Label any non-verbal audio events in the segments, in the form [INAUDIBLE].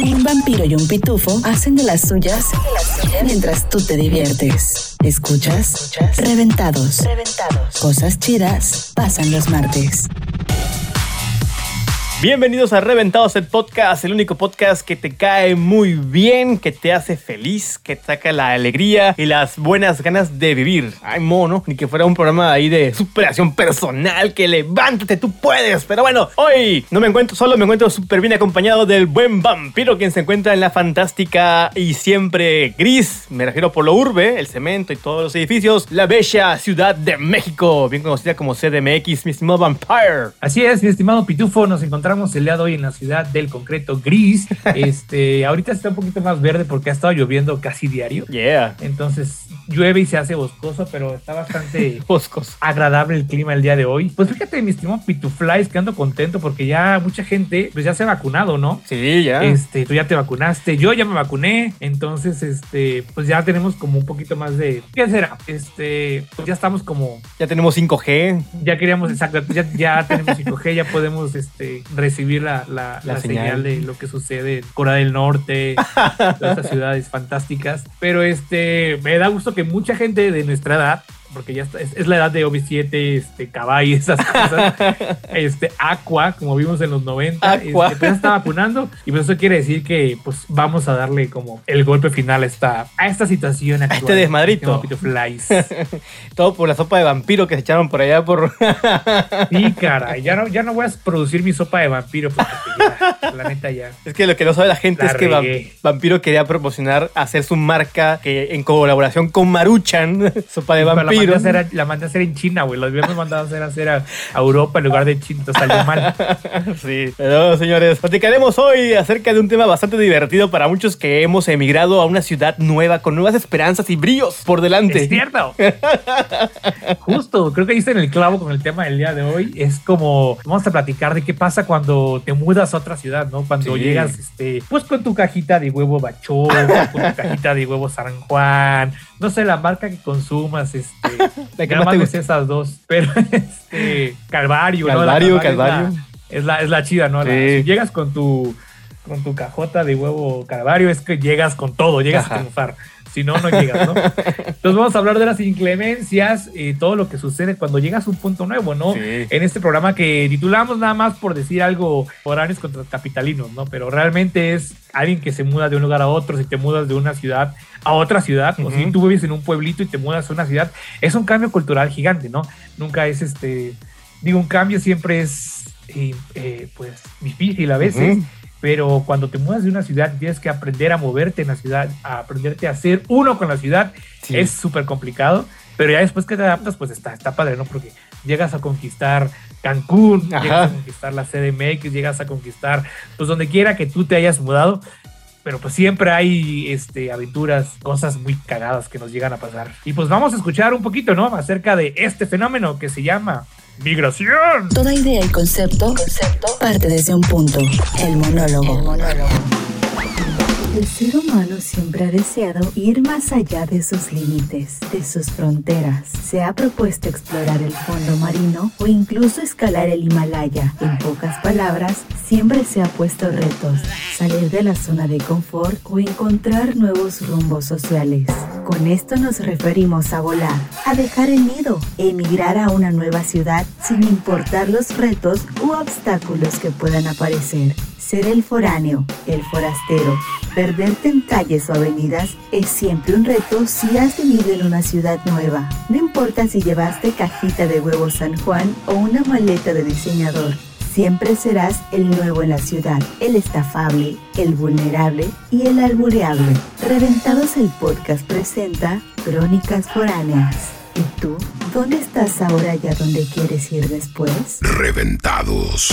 Un vampiro y un pitufo hacen de las suyas mientras tú te diviertes. ¿Escuchas? Reventados. Cosas chidas pasan los martes. Bienvenidos a Reventados el podcast, el único podcast que te cae muy bien, que te hace feliz, que te saca la alegría y las buenas ganas de vivir. Ay, mono, ni que fuera un programa ahí de superación personal, que levántate, tú puedes. Pero bueno, hoy no me encuentro solo, me encuentro súper bien acompañado del buen vampiro, quien se encuentra en la fantástica y siempre gris, me refiero por lo urbe, el cemento y todos los edificios, la bella Ciudad de México, bien conocida como CDMX, mi estimado Vampire. Así es, mi estimado Pitufo, nos encontramos el día de hoy en la ciudad del concreto gris. [LAUGHS] Este, ahorita está un poquito más verde porque ha estado lloviendo casi diario. Yeah. Entonces llueve y se hace boscoso, pero está bastante [LAUGHS] Boscos. agradable el clima el día de hoy. Pues fíjate, mi estimado Pituflies, que ando contento porque ya mucha gente pues ya se ha vacunado, ¿no? Sí, ya. Este, tú ya te vacunaste, yo ya me vacuné, entonces, este, pues ya tenemos como un poquito más de, ¿qué será? Este, pues ya estamos como, Ya tenemos 5G. ya queríamos, exacto, ya, ya tenemos 5G, ya podemos, este, recibir la, la, La la señal. señal. de lo que sucede en Corea del Norte, [LAUGHS] todas estas ciudades fantásticas. Pero este, me da gusto que mucha gente de nuestra edad, porque ya está- es, es la edad de OV7, este, Cabay, esas cosas, [LAUGHS] este, Aqua, como vimos en los 90, Aqua. este, pues ya está vacunando. Y pues eso quiere decir que pues vamos a darle como el golpe final a esta, a esta situación actual. este desmadrito. Pito Flies. [LAUGHS] Todo por la sopa de vampiro que se echaron por allá por... [LAUGHS] Sí, caray, ya no, ya no voy a producir mi sopa de vampiro porque ya, la neta ya. Es que lo que no sabe la gente La es que. Vampiro quería promocionar hacer su marca que en colaboración con Maruchan, sopa de Pero La mandé, vampiro. a hacer, la mandé a hacer en China, güey. Los habíamos mandado a hacer, a hacer a, a Europa en lugar de China. Salió mal. [LAUGHS] Sí, pero señores, platicaremos hoy acerca de un tema bastante divertido para muchos que hemos emigrado a una ciudad nueva con nuevas esperanzas y brillos por delante. Es cierto. [LAUGHS] Justo, creo que ahí está en el clavo con el tema del día de hoy. Es como, vamos a platicar de qué pasa cuando te mudas a otra ciudad, ¿no? Cuando Sí. llegas, este, pues con tu cajita de huevo bachó, con tu cajita de huevo San Juan, no sé, la marca que consumas, este, Que nada más esas dos, [LAUGHS] pero este, Calvario, Calvario, es la- Calvario. Es la, es la chida, ¿no? La- si llegas con tu, con tu cajota de huevo Calvario, es que llegas con todo, llegas Ajá. a triunfar. Si no, no llegas, ¿no? Entonces vamos a hablar de las inclemencias y todo lo que sucede cuando llegas a un punto nuevo, ¿no? Sí. En este programa que titulamos nada más por decir algo foráneos contra capitalinos, ¿no? Pero realmente es alguien que se muda de un lugar a otro, si te mudas de una ciudad a otra ciudad, o si tú vives en un pueblito y te mudas a una ciudad, es un cambio cultural gigante, ¿no? Nunca es este, digo, un cambio siempre es, eh, eh, pues, difícil a veces. Ujú. Pero cuando te mudas de una ciudad, tienes que aprender a moverte en la ciudad, a aprenderte a ser uno con la ciudad. Sí. Es súper complicado, pero ya después que te adaptas, pues está, está padre, ¿no? Porque llegas a conquistar Cancún, Ajá. llegas a conquistar la CDMX, llegas a conquistar, pues donde quiera que tú te hayas mudado. Pero pues siempre hay este, aventuras, cosas muy cagadas que nos llegan a pasar. Y pues vamos a escuchar un poquito, ¿no? Acerca de este fenómeno que se llama migración. Toda idea y concepto, parte desde un punto. El monólogo. El ser humano siempre ha deseado ir más allá de sus límites, de sus fronteras. Se ha propuesto explorar el fondo marino o incluso escalar el Himalaya. En pocas palabras, siempre se ha puesto retos, salir de la zona de confort o encontrar nuevos rumbos sociales. Con esto nos referimos a volar, a dejar el nido, emigrar a una nueva ciudad sin importar los retos u obstáculos que puedan aparecer. Ser el foráneo, el forastero, perderte en calles o avenidas es siempre un reto si has vivido en una ciudad nueva. No importa si llevaste cajita de huevos San Juan o una maleta de diseñador. Siempre serás el nuevo en la ciudad, el estafable, el vulnerable y el albureable. Reventados el podcast presenta Crónicas Foráneas. ¿Y tú? ¿Dónde estás ahora y a dónde quieres ir después? Reventados.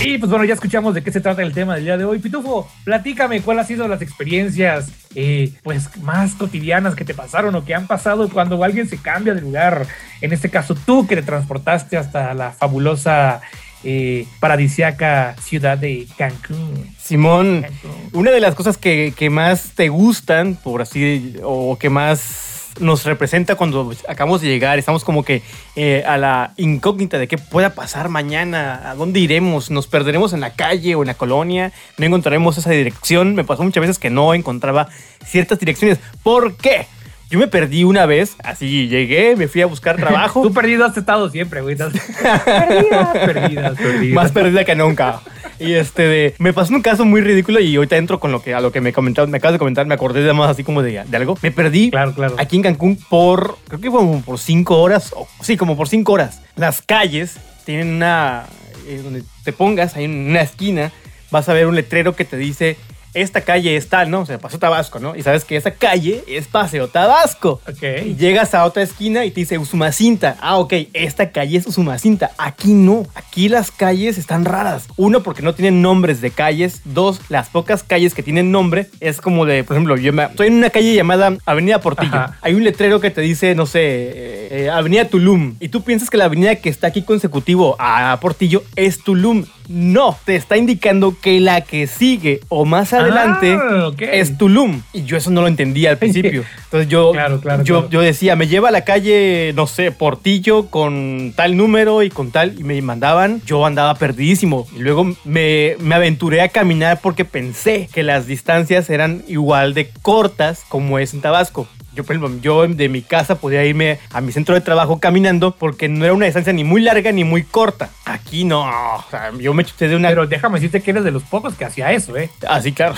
Y pues bueno, ya escuchamos de qué se trata el tema del día de hoy. Pitufo, platícame cuáles han sido las experiencias eh, pues más cotidianas que te pasaron o que han pasado cuando alguien se cambia de lugar. En este caso, tú que te transportaste hasta la fabulosa, eh, paradisiaca ciudad de Cancún. Simón, Cancún. una de las cosas que, que más te gustan, por así, o que más nos representa cuando acabamos de llegar, estamos como que eh, a la incógnita de qué pueda pasar mañana, a dónde iremos, nos perderemos en la calle o en la colonia, no encontraremos esa dirección. Me pasó muchas veces que no encontraba ciertas direcciones. ¿Por qué? Yo me perdí una vez, así llegué, me fui a buscar trabajo. [LAUGHS] Tú perdido has estado siempre, güey. [LAUGHS] perdidas, perdidas, perdidas. Más perdida que nunca. Y este de, me pasó un caso muy ridículo y ahorita entro con lo que a lo que me comentaron, me acabas de comentar, me acordé de más así como de, de algo. Me perdí Claro, claro. aquí en Cancún por, creo que fue como por cinco horas, o, sí, como por cinco horas. Las calles tienen una, eh, donde te pongas en una esquina, vas a ver un letrero que te dice, esta calle es tal, ¿no? O sea, Paseo Tabasco, ¿no? Y sabes que esa calle es Paseo Tabasco. Y Ok. llegas a otra esquina y te dice Usumacinta. Ah, ok, esta calle es Usumacinta. Aquí no. Aquí las calles están raras. Uno, porque no tienen nombres de calles. Dos, las pocas calles que tienen nombre es como de, por ejemplo, yo me- estoy en una calle llamada Avenida Portillo. Ajá. Hay un letrero que te dice, no sé, eh, eh, Avenida Tulum. Y tú piensas que la avenida que está aquí consecutivo a Portillo es Tulum. No, te está indicando que la que sigue o más adelante Ah, es Tulum. Y yo eso no lo entendía al [LAUGHS] principio. Entonces yo, Claro, claro, yo, claro. yo decía, me lleva a la calle, no sé, Portillo con tal número y con tal, y me mandaban, yo andaba perdidísimo. Y luego me, me aventuré a caminar porque pensé que las distancias eran igual de cortas como es en Tabasco. Yo, por ejemplo, yo de mi casa podía irme a mi centro de trabajo caminando porque no era una distancia ni muy larga ni muy corta. Aquí no, o sea, yo me chuté de una... Pero déjame decirte que eres de los pocos que hacía eso, ¿eh? Así, claro.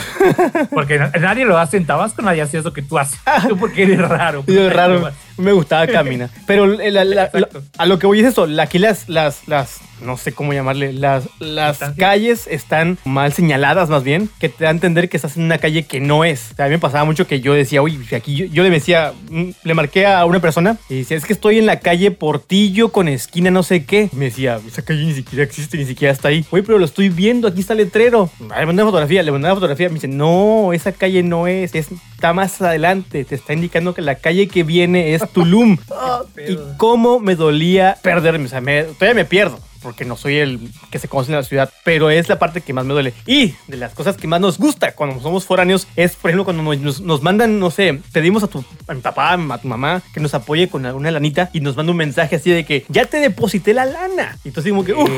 Porque na- [LAUGHS] nadie lo hace en Tabasco, nadie hace eso que tú haces. Tú porque eres raro. Yo raro, me gustaba caminar. Pero la- la- la- Exacto. a lo que voy es eso, aquí las, las, las, no sé cómo llamarle, las, las calles están mal señaladas más bien, que te da a entender que estás en una calle que no es. O sea, a mí me pasaba mucho que yo decía, uy, aquí yo, yo le decía, mm, le marqué a una persona y decía, es que estoy en la calle Portillo con esquina no sé qué. Y me decía, esa calle ni siquiera existe, ni siquiera está ahí. Uy, pero lo estoy viendo, aquí está el letrero. Le mandé una fotografía, le mandé una fotografía, me dice, no, esa calle no es, es- está más adelante, te está indicando que la calle que viene es Tulum. [LAUGHS] y pedo. cómo me dolía perderme, o sea, me- todavía me pierdo. Porque no soy el que se conoce en la ciudad, pero es la parte que más me duele. Y de las cosas que más nos gusta cuando somos foráneos es, por ejemplo, cuando nos, mandan, no sé, pedimos a tu a mi papá, a tu mamá que nos apoye con alguna lanita y nos manda un mensaje así de que ya te deposité la lana. Y entonces, como que, uff,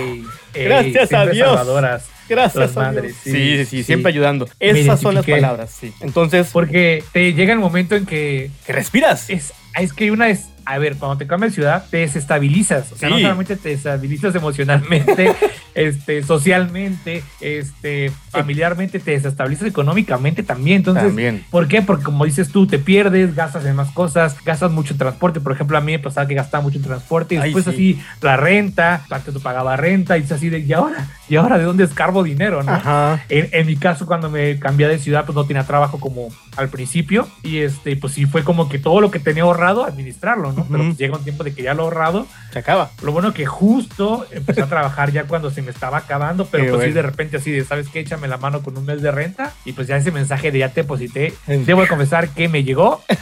gracias a Dios. salvadoras. Gracias a Dios. sí, Sí, sí, sí, sí. siempre ayudando. Esas son las palabras, sí. Entonces, Porque te llega el momento en que que respiras. es, es que hay una es, a ver, cuando te cambias de ciudad, te desestabilizas. O sea, no solamente te desestabilizas emocionalmente, [LAUGHS] este, socialmente, este, familiarmente, te desestabilizas económicamente también. Entonces, También. ¿por qué? Porque como dices tú, te pierdes, gastas en más cosas, gastas mucho en transporte. Por ejemplo, a mí me pasaba que gastaba mucho en transporte y Ay, después sí. así la renta, antes tú pagaba renta y es así de, ¿y ahora? ¿Y ahora de dónde escarbo dinero? ¿no? Ajá. En, en mi caso, cuando me cambié de ciudad, pues no tenía trabajo como al principio. Y este, pues sí fue como que todo lo que tenía ahorrado, administrarlo, ¿no? Pero pues, llega un tiempo de que ya lo he ahorrado. Se acaba. Lo bueno que justo empecé a trabajar ya cuando se me estaba acabando, pero Qué pues sí de repente así de, ¿sabes qué? Échame la mano con un mes de renta. Y pues ya ese mensaje de ya te deposité. Debo de confesar que me llegó. [LAUGHS]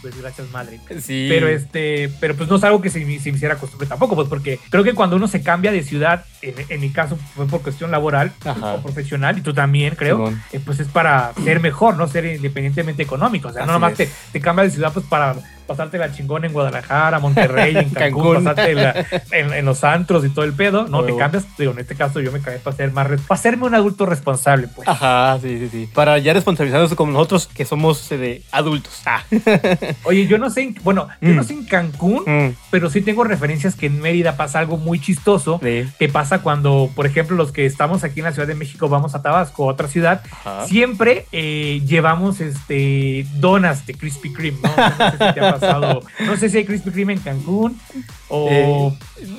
Pues gracias, madre. Sí. Pero este, pero pues no es algo que se, me- se me hiciera costumbre tampoco, pues porque creo que cuando uno se cambia de ciudad, en, en mi caso fue por cuestión laboral Ajá. o profesional, y tú también creo, eh, pues es para ser mejor, no ser independientemente económico. O sea, no nomás te, te cambias de ciudad pues para pasarte la chingona en Guadalajara, Monterrey, en [LAUGHS] Cancún, pasarte la- en, en los antros y todo el pedo. No, te cambias, digo, en este caso yo me cambié para ser más, para serme un adulto responsable, pues. Ajá, sí, sí, sí. Para ya responsabilizarnos como nosotros que somos eh, de adultos. Ah. Oye, yo no sé, en- bueno, yo Mm. no sé en Cancún, Mm, pero sí tengo referencias que en Mérida pasa algo muy chistoso. sí. que pasa cuando, por ejemplo, los que estamos aquí en la Ciudad de México vamos a Tabasco, otra ciudad, Ajá. siempre eh, llevamos este donas de Krispy Kreme, ¿no? No sé si te ha [LAUGHS] pasado, no sé si hay Krispy Kreme en Cancún o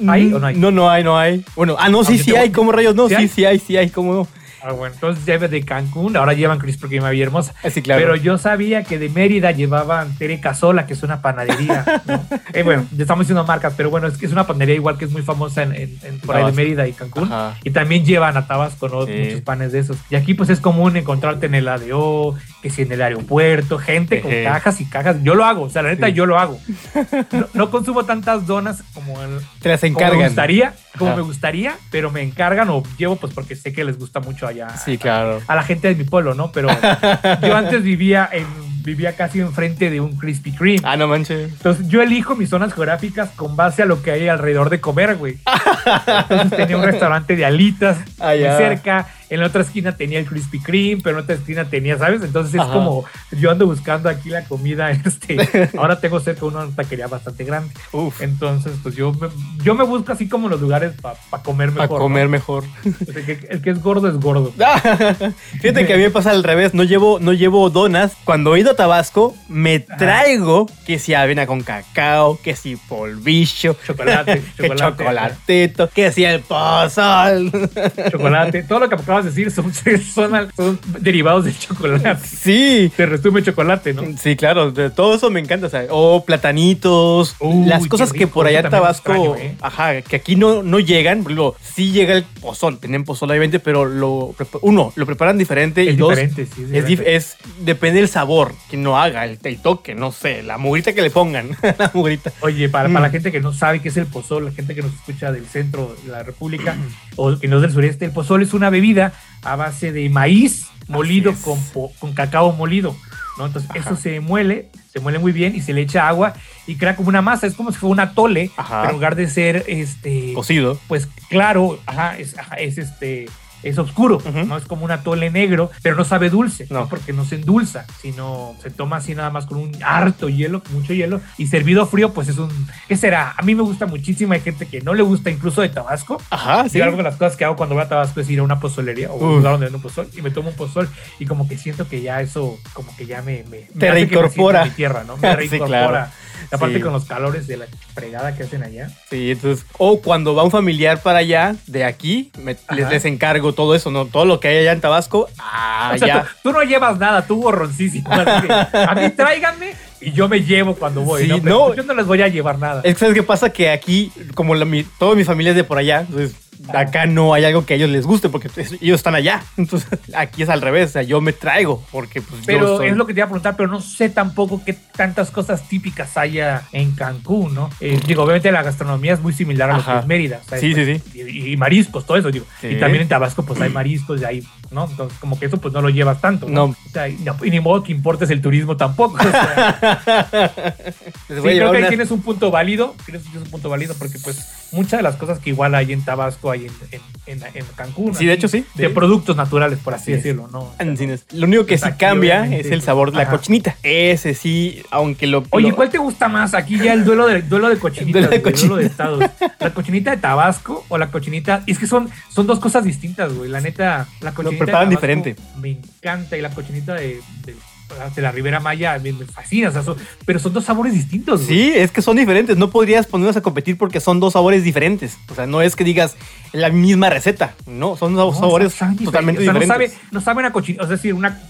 ¿hay o no hay? No, no hay, no hay. Bueno, ah, no, sí, Aunque sí hay. ¿Cómo rayos? No, ¿Sí sí, hay? sí hay, sí hay. ¿Cómo no? Ah, bueno, entonces lleve de Cancún, ahora llevan Krispy Kreme a Villahermosa. Ah, Sí, claro. Pero yo sabía que de Mérida llevaban Tere Casola, que es una panadería. ¿no? [LAUGHS] Eh, bueno, ya estamos diciendo marcas, pero bueno, es que es una panadería igual que es muy famosa en, en- en- por ahí de. Mérida y Cancún. Ajá. Y también llevan a Tabasco, ¿no? Sí. Muchos panes de esos. Y aquí pues es común encontrarte en el ADO, que si en el aeropuerto, gente con cajas y cajas. Yo lo hago, o sea, la neta Sí. yo lo hago. [LAUGHS] No, no consumo tantas donas como, el, Te las como me encargan. gustaría, como me gustaría, pero me encargan o llevo pues porque sé que les gusta mucho allá Sí, claro. a la gente de mi pueblo, ¿no? Pero [LAUGHS] yo antes vivía en vivía casi enfrente de un Krispy Kreme. Ah, no manches. Entonces yo elijo mis zonas geográficas con base a lo que hay alrededor de comer, güey. [LAUGHS] Entonces tenía un restaurante de alitas Ah, muy cerca. En la otra esquina tenía el Krispy Kreme, pero en otra esquina tenía, ¿sabes? Entonces es Ajá. como yo ando buscando aquí la comida. [LAUGHS] Este, ahora tengo cerca una taquería bastante grande. Uf. Entonces, pues yo me, yo me busco así como los lugares para comer Para mejor. ¿no? comer mejor. Que el que es gordo es gordo. [LAUGHS] Fíjate que a mí me pasa al revés. No llevo, no llevo donas. Cuando he ido a Tabasco, me traigo que si avena con cacao, que si polvillo, Chocolate, [LAUGHS] que chocolate. chocolatito, que si el pozol. chocolate. Todo lo que acabas de decir [LAUGHS] son, son, son derivados del chocolate. Sí. Te resume chocolate, ¿no? Sí, claro, de todo eso me encanta. o platanitos, Uy, las cosas que por allá en Tabasco, extraño, ¿eh? ajá, que aquí no, no llegan. Ejemplo, sí llega el pozol, tienen pozol obviamente, pero lo uno, lo preparan diferente y Es dos, diferente, sí, es es, dif- diferente. es- depende del sabor que no haga, el, el toque, no sé, la mugrita que le pongan, [LAUGHS] la mugrita. Oye, para, Mm. para la gente que no sabe qué es el pozol, la gente que nos escucha del centro de la República [CLEARS THROAT] o que no es del sureste, el pozol es una bebida a base de maíz molido con, con cacao molido. ¿no? Entonces, Ajá. eso se muele, se muele muy bien y se le echa agua y crea como una masa. Es como si fuera un atole, Ajá. pero en lugar de ser este. Cocido. pues claro, ajá, es, ajá, es este. Es oscuro, Ujú. no es como un atole negro, pero no sabe dulce, No. ¿no? porque no se endulza, sino se toma así nada más con un harto hielo, mucho hielo, y servido frío, pues es un. ¿Qué será? A mí me gusta muchísimo, hay gente que no le gusta incluso de Tabasco. Ajá, sí. Y algo de las cosas que hago cuando voy a Tabasco es ir a una pozolería o un Uf. lugar donde venden un pozol y me tomo un pozol y como que siento que ya eso, como que ya me. me Te me me reincorpora. en mi tierra, ¿no? [LAUGHS] Me Sí, reincorpora. claro. Y Aparte Sí. con los calores de la fregada que hacen allá. Sí, entonces, o cuando va un familiar para allá, de aquí, me- les, les encargo todo eso, ¿no? Todo lo que hay allá en Tabasco, ah, O sea, ya. tú, tú no llevas nada, tú borroncísimo. así que, a mí tráiganme y yo me llevo cuando voy. Sí, ¿no? Pero no. Yo no les voy a llevar nada. Es que ¿sabes qué pasa? Que aquí, como la, mi, toda mi familia es de por allá, entonces acá no hay algo que a ellos les guste porque pues, ellos están allá. Entonces [LAUGHS] aquí es al revés, o sea, yo me traigo porque pues yo Pero soy- es lo que te iba a preguntar, pero no sé tampoco qué tantas cosas típicas haya en Cancún, ¿no? Eh, digo, obviamente la gastronomía es muy similar a lo que es Mérida. ¿sabes? Sí, sí, Y, y mariscos, todo eso, digo. Sí. Y también en Tabasco, pues hay mariscos y hay, ¿no? Entonces, como que eso, pues no lo llevas tanto, ¿no? No. O sea, y, ni modo que importes el turismo tampoco. o sea, [LAUGHS] Sí, creo que ahí tienes un punto válido, tienes, tienes un punto válido porque pues muchas de las cosas que igual hay en Tabasco hay en, en, en- en Cancún. Sí, de hecho, sí. De productos naturales, por así, decirlo, ¿no? O sea, Encines. Lo único que sí cambia es el sabor de la ajá. cochinita. Ese sí, aunque lo... Oye, ¿cuál te gusta más? Aquí ya el duelo de, duelo de cochinitas, Duelo de güey, duelo de estados. La cochinita de Tabasco o la cochinita... Es que son, son dos cosas distintas, güey. La neta, la cochinita preparan diferente. Me encanta y la cochinita de, de, de la Ribera Maya me, me fascina. o sea, son- pero son dos sabores distintos, güey. Sí, es que son diferentes. No podrías ponerlos a competir porque son dos sabores diferentes. O sea, no es que digas la misma receta. No, son dos No, sabores saben totalmente O sea, diferentes. No, sabe, no saben a cochinita. Es decir, una.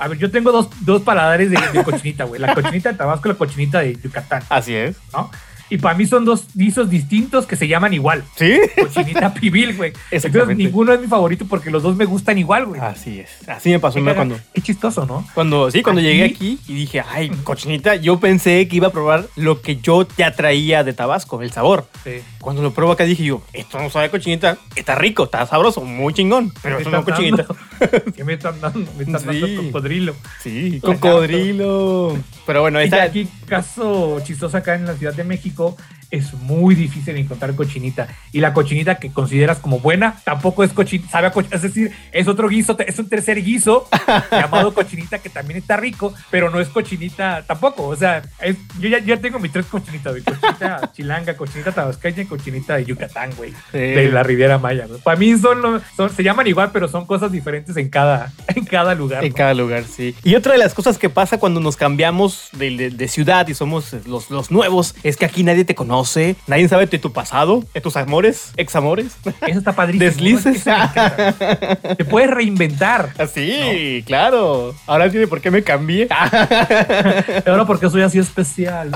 A ver, yo tengo dos, dos paladares de, de cochinita, güey. La cochinita de Tabasco y la cochinita de Yucatán, Así es. ¿no? Y para mí son dos guisos distintos que se llaman igual. ¿Sí? Cochinita [LAUGHS] pibil, güey. Entonces ninguno es mi favorito porque los dos me gustan igual, güey. Así es. Así me pasó cuando... Qué chistoso, ¿no? Cuando, sí, cuando Aquí- llegué aquí y dije, ay, cochinita, yo pensé que iba a probar lo que yo ya traía de Tabasco, el sabor. Sí. Cuando lo pruebo acá dije yo, esto no sabe cochinita, está rico, está sabroso, muy chingón, pero ¿Qué eso no cochinita. [LAUGHS] ¿Qué me están dando? Me están dando cocodrilo. Sí, cocodrilo. Pero bueno, está. aquí, caso chistoso acá en la Ciudad de México, es muy difícil encontrar cochinita. Y la cochinita que consideras como buena, tampoco es cochinita, sabe a coch- Es decir, es otro guiso, es un tercer guiso [LAUGHS] llamado cochinita que también está rico, pero no es cochinita tampoco. O sea, es- yo ya, ya tengo mis tres cochinitas, güey. Cochinita [LAUGHS] chilanga, cochinita tabasqueña y cochinita de Yucatán, güey. Sí. De la Riviera Maya, güey. Para mí son, los- son, se llaman igual, pero son cosas diferentes en cada, [LAUGHS] en cada lugar. En ¿no? cada lugar, sí. Y otra de las cosas que pasa cuando nos cambiamos de, de- de ciudad y somos los, los nuevos es que aquí nadie te conoce, nadie sabe de tu pasado, de tus amores, examores. Eso está padrísimo. Deslices. Te puedes reinventar. Así, claro. Ahora entiende por qué me cambié. [LAUGHS] Ahora porque soy así especial.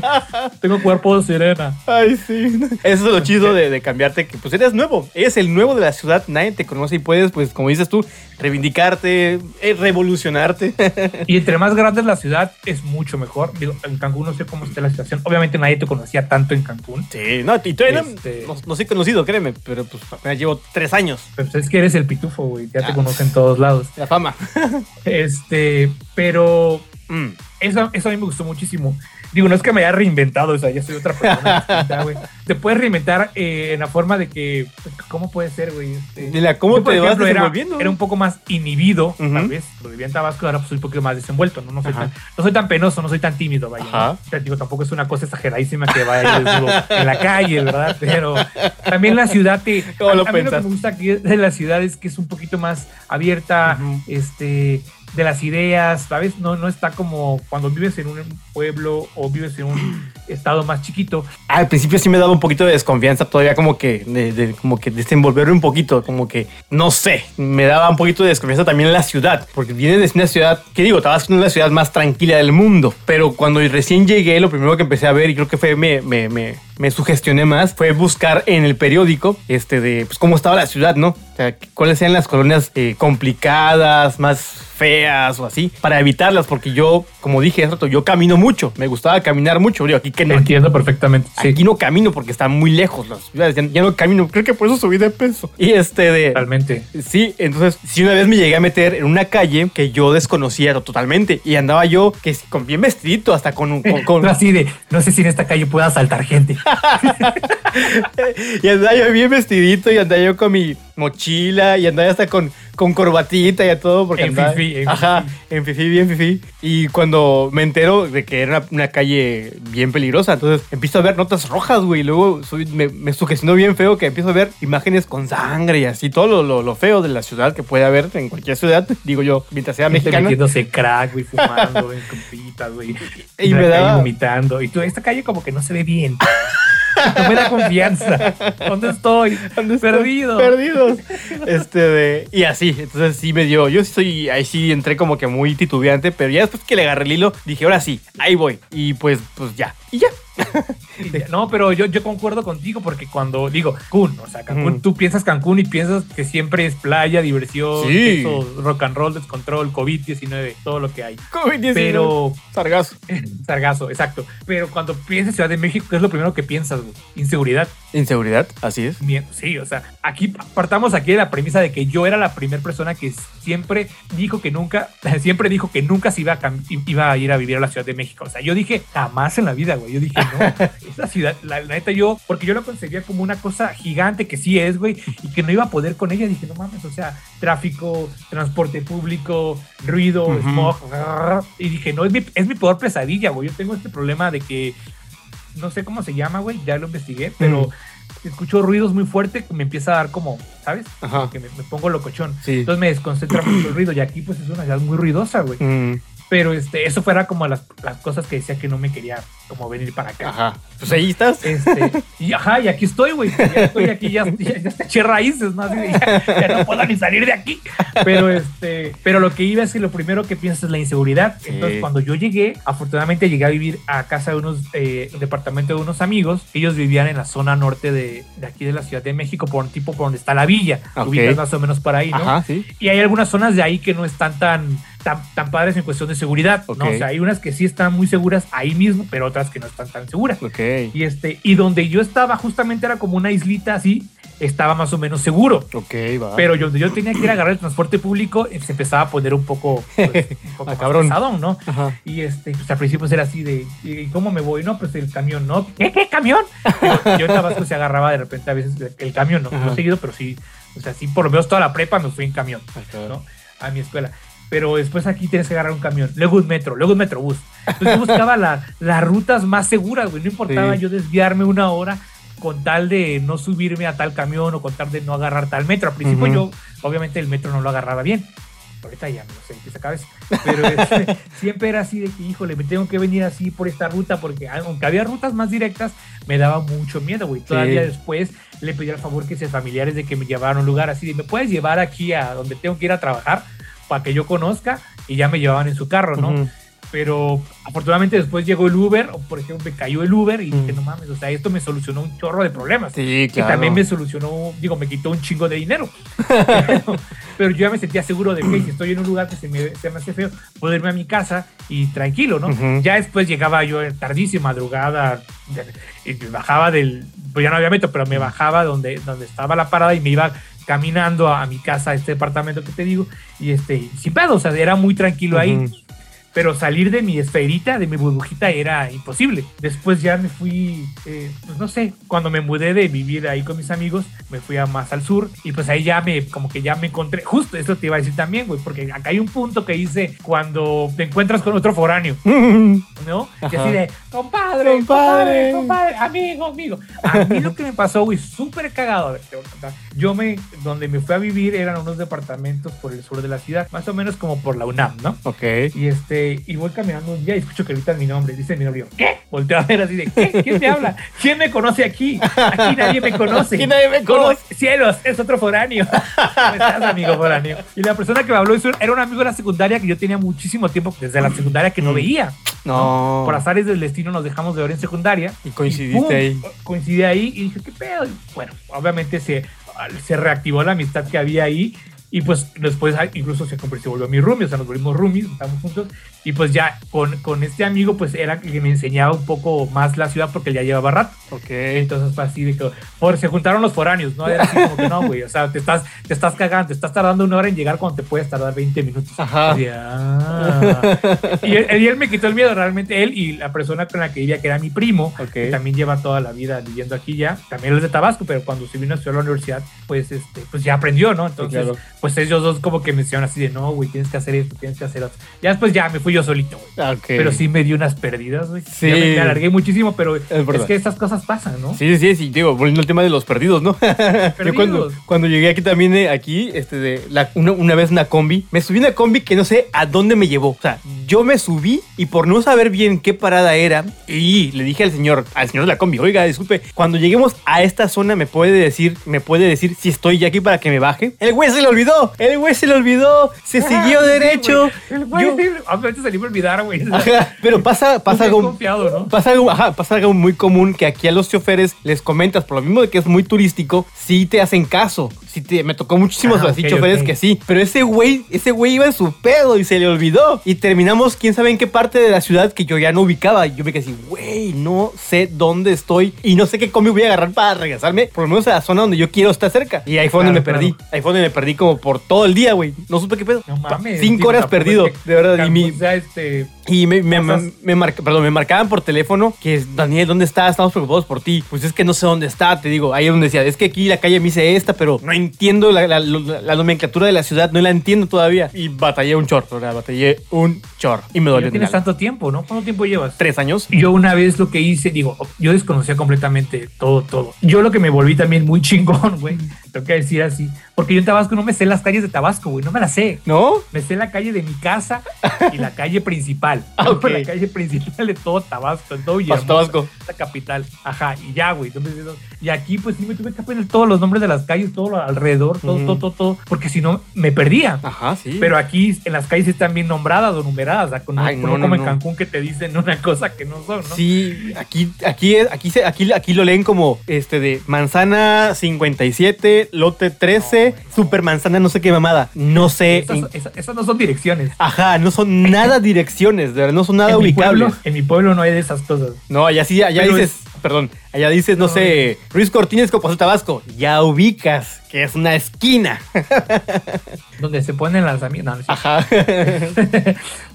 [LAUGHS] Tengo cuerpo de sirena. Ay, sí. Eso es lo chido de, de cambiarte, que pues eres nuevo. Eres el nuevo de la ciudad, nadie te conoce y puedes, pues, como dices tú, reivindicarte, eh, revolucionarte. [LAUGHS] Y entre más grande es la ciudad, es mucho mejor. Digo, en Cancún no sé cómo está la situación. Obviamente nadie te conocía tanto en Cancún. Sí, no, y todavía Este- no, no soy conocido, créeme, pero pues apenas llevo tres años. Pero pues, es que eres el pitufo, güey. Ya te Ah. conocen en todos lados. La fama. [LAUGHS] Este, pero Mm. Eso, eso a mí me gustó muchísimo. Digo, no es que me haya reinventado, o sea, ya soy otra persona. distinta, güey. Te puedes reinventar eh, en la forma de que, pues, ¿cómo puede ser, güey? Este, De la cómo yo, por te ejemplo, era, desenvolviendo. era un poco más inhibido, tal vez. Lo vivía en Tabasco, ahora pues soy un poquito más desenvuelto, ¿no? No soy, tan, no soy tan penoso, no soy tan tímido, vaya. ¿no? O sea, digo, tampoco es una cosa exageradísima que vaya desnudo en la calle, ¿verdad? Pero también la ciudad te... ¿Cómo a, lo a mí lo que me gusta aquí de la ciudad es que es un poquito más abierta, este de las ideas, ¿sabes? No, no está como cuando vives en un pueblo o vives en un [CLEARS THROAT] estado más chiquito. Al principio sí me daba un poquito de desconfianza, todavía como que, de, de- como que desenvolverme un poquito, como que, no sé, me daba un poquito de desconfianza también en la ciudad, porque viene de una ciudad, que digo, Tabasco es la ciudad más tranquila del mundo, pero cuando recién llegué, lo primero que empecé a ver, y creo que fue, me, me, me, me sugestioné más, fue buscar en el periódico, este, de, pues, cómo estaba la ciudad, ¿no? O sea, cuáles eran las colonias eh, complicadas, más feas o así, para evitarlas, porque yo, como dije hace rato, yo camino mucho, me gustaba caminar mucho, digo, aquí que no, Entiendo perfectamente. Sí, Aquí no camino porque están muy lejos las ciudades. Ya, ya no camino. Creo que por eso subí de peso. Y este de. totalmente. Sí, entonces, sí, una vez me llegué a meter en una calle que yo desconocía totalmente. Y andaba yo, que con bien vestidito, hasta con un. Con, con- [LAUGHS] Así de, no sé si en esta calle pueda asaltar gente. [LAUGHS] [LAUGHS] y andaba yo bien vestidito y andaba yo con mi mochila y andaba hasta con, con corbatita y a todo. Porque En andaba, fifí, en Ajá, en fifí, bien fifí. Y cuando me entero de que era una, una calle bien peligrosa, entonces empiezo a ver notas rojas, güey. y Luego soy- me, me sugestionó bien feo que empiezo a ver imágenes con sangre y así, todo lo, lo- lo feo de la ciudad que puede haber en cualquier ciudad, digo yo, mientras sea mexicana. metiéndose crack, güey, fumando, güey, con pitas, güey. [LAUGHS] Y me daba- vomitando. Y tú, esta calle como que no se ve bien. [LAUGHS] No me da confianza. ¿Dónde estoy? ¿Dónde? Perdido. Perdidos. Este de. Y así. Entonces sí me dio. Yo sí soy. Ahí sí entré como que muy titubeante. Pero ya después que le agarré el hilo, dije, ahora sí, ahí voy. Y pues, pues ya. Y ya. No, pero yo, yo concuerdo contigo porque cuando digo Cancún, o sea, Cancún, Ujú. tú piensas Cancún y piensas que siempre es playa, diversión, Sí. sexo, rock and roll, descontrol, COVID-19, todo lo que hay. COVID-19. Pero, Sargazo. [LAUGHS] sargazo, exacto. Pero cuando piensas Ciudad de México, ¿qué es lo primero que piensas? güey? Inseguridad. Inseguridad, así es. Sí, o sea, aquí partamos aquí de la premisa de que yo era la primera persona que siempre dijo que nunca, [LAUGHS] siempre dijo que nunca se iba a, iba a ir a vivir a la Ciudad de México. O sea, yo dije jamás en la vida, güey. Yo dije, no, [LAUGHS] esa ciudad, la, la neta, yo, porque yo lo concebía como una cosa gigante que sí es, güey, y que no iba a poder con ella. Dije, no mames, o sea, tráfico, transporte público, ruido, smog. Y dije, no, es mi, es mi peor pesadilla, güey. Yo tengo este problema de que no sé cómo se llama, güey, ya lo investigué, pero escucho ruidos muy fuertes que me empieza a dar como, ¿sabes? Ajá. Que me, me pongo locochón. Sí. Entonces me desconcentra mucho el ruido y aquí pues es una ciudad muy ruidosa, güey. Mm, Pero este, eso fuera como las, las cosas que decía que no me quería como venir para acá. ajá. Pues ahí estás. Este, y ajá, y aquí estoy, güey. Ya estoy aquí, ya, ya, ya eché raíces, ¿no? Así ya, ya no puedo ni salir de aquí. Pero este, pero lo que iba es que lo primero que piensas es la inseguridad. Sí. Entonces, cuando yo llegué, afortunadamente llegué a vivir a casa de unos, eh, departamento de unos amigos. Ellos vivían en la zona norte de, de aquí de la Ciudad de México, por un tipo por donde está la villa. Ok. Ubicas más o menos por ahí, ¿no? Ajá, sí. Y hay algunas zonas de ahí que no están tan, tan, tan padres en cuestión de seguridad. ¿no? O sea, hay unas que sí están muy seguras ahí mismo, pero otras que no están tan seguras. Ok. Y este, y donde yo estaba justamente era como una islita así, estaba más o menos seguro. Ok, va. Pero yo, donde yo tenía que ir a agarrar el transporte público, eh, se empezaba a poner un poco, [LAUGHS] pues, un poco Ah, más cabrón. pesadón, ¿no? Ajá. Y este, pues al principio era así de, ¿y cómo me voy? No, pues el camión, ¿no? ¿Qué, qué camión? [LAUGHS] Yo, yo en Tabasco se agarraba de repente a veces el camión, ¿no? Ajá. No seguido, pero sí, o sea, sí, por lo menos toda la prepa me fui en camión. Ajá. ¿no? a mi escuela. Pero después aquí tienes que agarrar un camión, luego un metro, luego un metrobús. Entonces yo buscaba la- las rutas más seguras, güey. No importaba Sí. yo desviarme una hora con tal de no subirme a tal camión o con tal de no agarrar tal metro. Al principio yo, obviamente, el metro no lo agarraba bien. Ahorita ya no sé qué cabeza. Pero este, [LAUGHS] siempre era así de que, híjole, me tengo que venir así por esta ruta porque aunque había rutas más directas, me daba mucho miedo, güey. Todavía Sí. después le pedí al favor que sean familiares de que me llevaran a un lugar así de, ¿me puedes llevar aquí a donde tengo que ir a trabajar para que yo conozca? Y ya me llevaban en su carro, ¿no? Ujú. Pero afortunadamente después llegó el Uber, o por ejemplo, me cayó el Uber y Mm. dije, no mames, o sea, esto me solucionó un chorro de problemas. Sí, Que claro. también me solucionó, digo, me quitó un chingo de dinero. pero, [LAUGHS] pero yo ya me sentía seguro de que si estoy en un lugar que se me, se me hace feo, puedo irme a mi casa y tranquilo, ¿no? Ujú. Ya después llegaba yo tardísima, madrugada, y bajaba del, pues ya no había metro, pero me bajaba donde, donde estaba la parada y me iba caminando a, mi casa, a este departamento que te digo, y este, sin pedo, o sea, era muy tranquilo ahí. Pero salir de mi esferita, de mi burbujita, era imposible. Después ya me fui, eh, pues no sé, cuando me mudé de vivir ahí con mis amigos, me fui a más al sur y pues ahí ya me, como que ya me encontré, justo eso te iba a decir también, güey, porque acá hay un punto que dice cuando te encuentras con otro foráneo, [LAUGHS] ¿no? Y así de, compadre, compadre, compadre, amigo, amigo. A mí lo que me pasó, güey, súper cagado, a ver, te voy a contar. Yo me, donde me fui a vivir eran unos departamentos por el sur de la ciudad, más o menos como por la UNAM, ¿no? Ok. Y este, y voy caminando un día y escucho que gritan mi nombre. Dice mi novio, ¿qué? Volteo a ver así de, ¿qué? ¿Quién te habla? ¿Quién me conoce aquí? Aquí nadie me conoce. Aquí nadie me conoce. Oh, cielos, es otro foráneo. ¿Cómo estás, amigo foráneo? Y la persona que me habló era un amigo de la secundaria que yo tenía muchísimo tiempo desde la secundaria que no Mm. veía. No. Por azares del destino nos dejamos de ver en secundaria. Y coincidiste pum, ahí. Coincidí ahí y dije, ¿qué pedo? Y bueno, obviamente se, se reactivó la amistad que había ahí. Y pues después ah, incluso se, se volvió mi roomie, o sea, nos volvimos roomies, estamos juntos. Y pues ya con, con este amigo, pues era que me enseñaba un poco más la ciudad porque él ya llevaba rato. Ok. Entonces fue así de que por, se juntaron los foráneos, ¿no? Era así como que no, güey. O sea, te estás, te estás cagando, te estás tardando una hora en llegar cuando te puedes tardar 20 minutos. Ajá. Así, ah. y, él, y él me quitó el miedo, realmente él y la persona con la que vivía, que era mi primo, Ok. que también lleva toda la vida viviendo aquí ya. También él es de Tabasco, pero cuando se vino a estudiar a la universidad, pues, este, pues ya aprendió, ¿no? Entonces, claro. Pues ellos dos como que me decían así de, no, güey, tienes que hacer esto, tienes que hacer otro. Ya después ya me fui yo solito, güey. Ok. Pero sí me dio unas perdidas, güey. Sí. Ya me, me alargué muchísimo, pero es, que estas cosas pasan, ¿no? Sí, sí, sí, digo, volviendo al tema de los perdidos, ¿no? [LAUGHS] Yo cuando, cuando llegué aquí también, eh, aquí, este, de la- una, una vez una combi, me subí una combi que no sé a dónde me llevó. O sea, yo me subí y por no saber bien qué parada era, y le dije al señor, al señor de la combi, oiga, disculpe, cuando lleguemos a esta zona me puede decir, me puede decir si estoy ya aquí para que me baje. El güey se le olvidó, el güey se le olvidó, se siguió derecho. El güey, Yo- sí, obviamente se le iba a olvidar, güey. Ajá, pero pasa, pasa algo. confiado, ¿no? Pasa algo, ajá, pasa algo muy común que aquí a los choferes les comentas, por lo mismo de que es muy turístico, sí te hacen caso. Sí te, me tocó muchísimos Ah, así choferes que sí. Pero ese güey, ese güey iba en su pedo y se le olvidó. Y terminamos, quién sabe en qué parte de la ciudad que yo ya no ubicaba. Y yo me quedé así, güey, no sé dónde estoy y no sé qué combi voy a agarrar para regresarme, por lo menos a la zona donde yo quiero estar cerca. Y ahí fue donde me perdí. claro. Ahí fue donde me perdí como por todo el día, güey. No supe qué pedo. No mames. Cinco horas es perdido, que de verdad. Y mi, sea, este, y me, me, me- perdón, marcaban por teléfono que Daniel, ¿dónde estás? Estamos preocupados por ti. Pues es que no sé dónde está, te digo. Ahí es donde decía, es que aquí la calle me dice esta, pero no entiendo la, la- la- la nomenclatura de la ciudad, no la entiendo todavía. Y batallé un chorro, ¿verdad? batallé un chorro. Y me no dolió. tienes el alma. tanto tiempo, ¿no? ¿Cuánto tiempo llevas? Tres años. Yo una vez lo que hice, digo, yo desconocía completamente todo, todo. Yo lo que me volví también muy [LAUGHS] chingón, güey. Tengo que decir así. Porque yo en Tabasco no me sé las calles de Tabasco, güey. No me las sé. ¿No? Me sé la calle de mi casa y la calle principal. [LAUGHS] Ah, ok. La calle principal de todo Tabasco, en todo Villahermosa, Tabasco. la capital. Ajá, y ya, güey. Y aquí, pues sí me tuve que aprender todos los nombres de las calles, todo lo alrededor, todo, todo, todo, todo. Porque si no, me perdía. Ajá, sí. Pero aquí en las calles están bien nombradas o numeradas, o sea, con- Ay, no, no, no, como en. Cancún que te dicen una cosa que no son, ¿no? Sí, aquí, aquí, es- aquí, aquí, aquí lo leen como este de manzana 57, lote 13, super manzana, no sé qué mamada. No sé. Esas, en- esas- esas no son direcciones. Ajá, no son nada direcciones, de verdad, no son nada en, mi ubicables. pueblo, en mi pueblo no hay de esas cosas. No, allá sí, allá Pero dices, perdón, allá dices, no, No, sé, Ruiz Cortines, Copazo Tabasco. Ya ubicas que es una esquina. Donde se ponen las amigas. No, no. Ajá. [LAUGHS]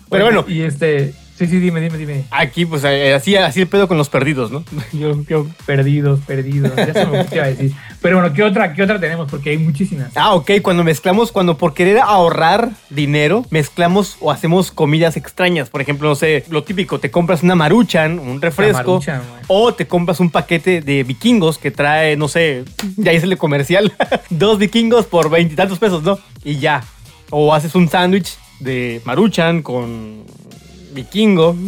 Pero bueno, Y este. Sí, sí, dime, dime, dime. aquí pues eh, así, así el pedo con los perdidos, ¿no? [LAUGHS] Yo, yo- Perdidos, perdidos. Ya se me iba a decir. Pero bueno, ¿qué otra, ¿qué otra tenemos? Porque hay muchísimas. Ah, ok, cuando mezclamos, cuando por querer ahorrar dinero, mezclamos o hacemos comidas extrañas. Por ejemplo, no sé, lo típico, te compras una maruchan, un refresco, Maruchan, güey. o te compras un paquete de vikingos que trae, no sé, ya hice el comercial, [LAUGHS] dos vikingos por veintitantos pesos, ¿no? Y ya. O haces un sándwich de maruchan con vikingo. [LAUGHS]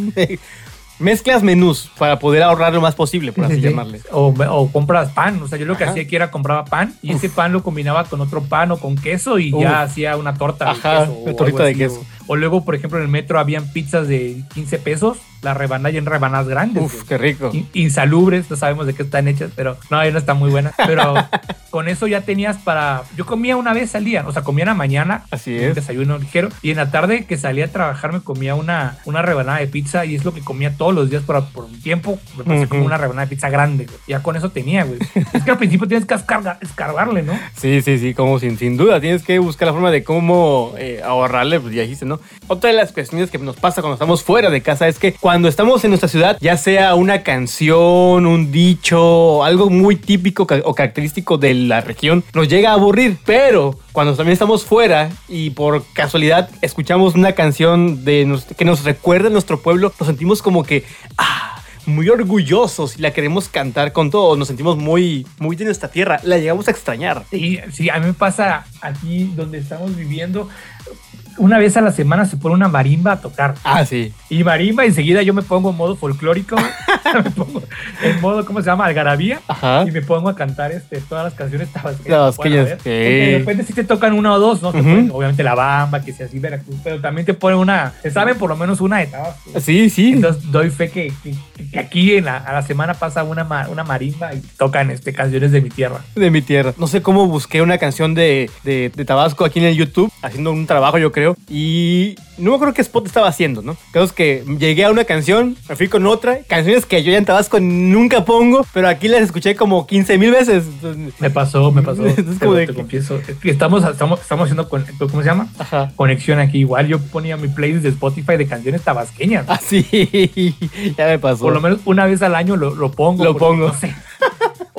Mezclas menús para poder ahorrar lo más posible, por así Sí, llamarle. O, o compras pan. O sea, yo lo que Ajá. hacía aquí era compraba pan y ese pan lo combinaba con otro pan o con queso y Uf. ya hacía una torta Ajá, de queso. una tortita de queso. O, o luego, por ejemplo, en el metro habían pizzas de 15 pesos la rebanada y en rebanadas grandes. Uf, qué rico. In- insalubres, no sabemos de qué están hechas, pero no, ya no está muy buena. Pero [LAUGHS] con eso ya tenías para. Yo comía una vez al día, o sea, comía en la mañana, Así un es. desayuno ligero, y en la tarde que salía a trabajar me comía una, una rebanada de pizza, y es lo que comía todos los días por, por un tiempo. Me pasé como una rebanada de pizza grande, güey. Ya con eso tenía, güey. Es que al principio tienes que escarga- escarbarle, ¿no? Sí, sí, sí, como sin, sin duda. Tienes que buscar la forma de cómo eh, ahorrarle, pues ya dijiste, ¿no? Otra de las cuestiones que nos pasa cuando estamos fuera de casa es que cuando estamos en nuestra ciudad, ya sea una canción, un dicho, algo muy típico o característico de la región, nos llega a aburrir. Pero cuando también estamos fuera y por casualidad escuchamos una canción que nos recuerda a nuestro pueblo, nos sentimos como que, ah, muy orgullosos y la queremos cantar con todo. Nos sentimos muy, muy de nuestra tierra. La llegamos a extrañar. Sí, sí, a mí me pasa aquí donde estamos viviendo. Una vez a la semana se pone una marimba a tocar. Ah, sí. Y marimba, enseguida yo me pongo en modo folclórico, [LAUGHS] me pongo en modo, ¿cómo se llama? Algarabía. Ajá. Y me pongo a cantar este, todas las canciones tabasqueñas. Ver, sí. de repente sí te tocan una o dos, ¿no? Ponen, obviamente la bamba, que sea así Veracruz, pero también te ponen una, se saben por lo menos una de Tabasco. Sí, sí. Entonces doy fe que, que- que aquí en la, a la semana pasa una, una marimba y tocan este, canciones de mi tierra. de mi tierra. No sé cómo busqué una canción de, de, de Tabasco aquí en el YouTube, haciendo un trabajo, yo creo. Y no me acuerdo qué spot estaba haciendo, ¿no? Creo que llegué a una canción, me fui con otra. Canciones que yo ya en Tabasco nunca pongo, pero aquí las escuché como 15 mil veces. Me pasó, me pasó. [LAUGHS] Es como te, de te que- confieso. Es que estamos, estamos, estamos haciendo, con, ¿cómo se llama? Ajá. Conexión aquí. Igual yo ponía mi playlist de Spotify de canciones tabasqueñas. Así, [LAUGHS] ya me pasó. Por lo menos una vez al año lo, lo pongo. Lo pongo. no sé. [LAUGHS]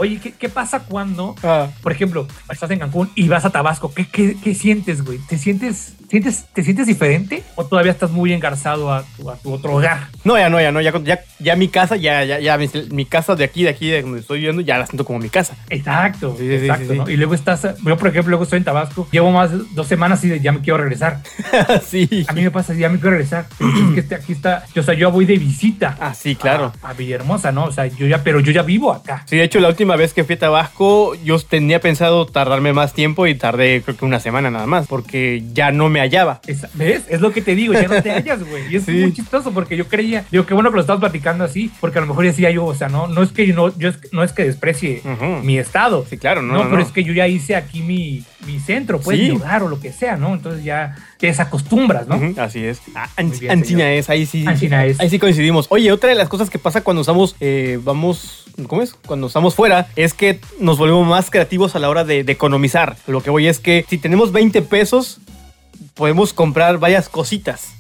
Oye, ¿qué, qué pasa cuando, Ah. por ejemplo, estás en Cancún y vas a Tabasco? ¿Qué, qué, qué sientes, güey? ¿Te sientes, sientes, ¿Te sientes diferente o todavía estás muy engarzado a tu, a tu otro hogar? No, ya no, ya no, ya, ya, ya mi casa, ya, ya, ya, mi, mi casa de aquí, de aquí, de donde estoy viviendo, ya la siento como mi casa. Exacto, Sí, sí, sí, exacto. sí, ¿no? Y luego estás, yo por ejemplo, luego estoy en Tabasco, llevo más de dos semanas y de, ya me quiero regresar. [LAUGHS] sí. A mí me pasa, ya me quiero regresar. [CLEARS THROAT] Es que este- aquí está, yo, o sea, yo voy de visita. Ah, sí, claro. A, a Villahermosa, ¿no? O sea, yo ya, pero yo ya vivo acá. Sí, de hecho, la última vez que fui a Tabasco, yo tenía pensado tardarme más tiempo y tardé creo que una semana nada más, porque ya no me hallaba. Es- ¿Ves? Es lo que te digo, ya no te [LAUGHS] hallas, güey. Y es Sí. muy chistoso porque yo creía, digo, qué bueno que lo estabas platicando así, porque a lo mejor decía yo, o sea, no, no es que yo no, yo no es que desprecie mi estado. Sí, claro, no, No, no, pero no. es que yo ya hice aquí mi, mi centro, pues, Sí. mi hogar o lo que sea, ¿no? Entonces ya te desacostumbras, ¿no? Así es. Ah, Muy An- bien, Ancina señor. es, ahí sí. Ancina es. Ahí sí coincidimos. Oye, otra de las cosas que pasa cuando estamos, eh, vamos, ¿cómo es? Cuando estamos fuera, es que nos volvemos más creativos a la hora de, de economizar. Lo que voy es que si tenemos 20 pesos, podemos comprar varias cositas.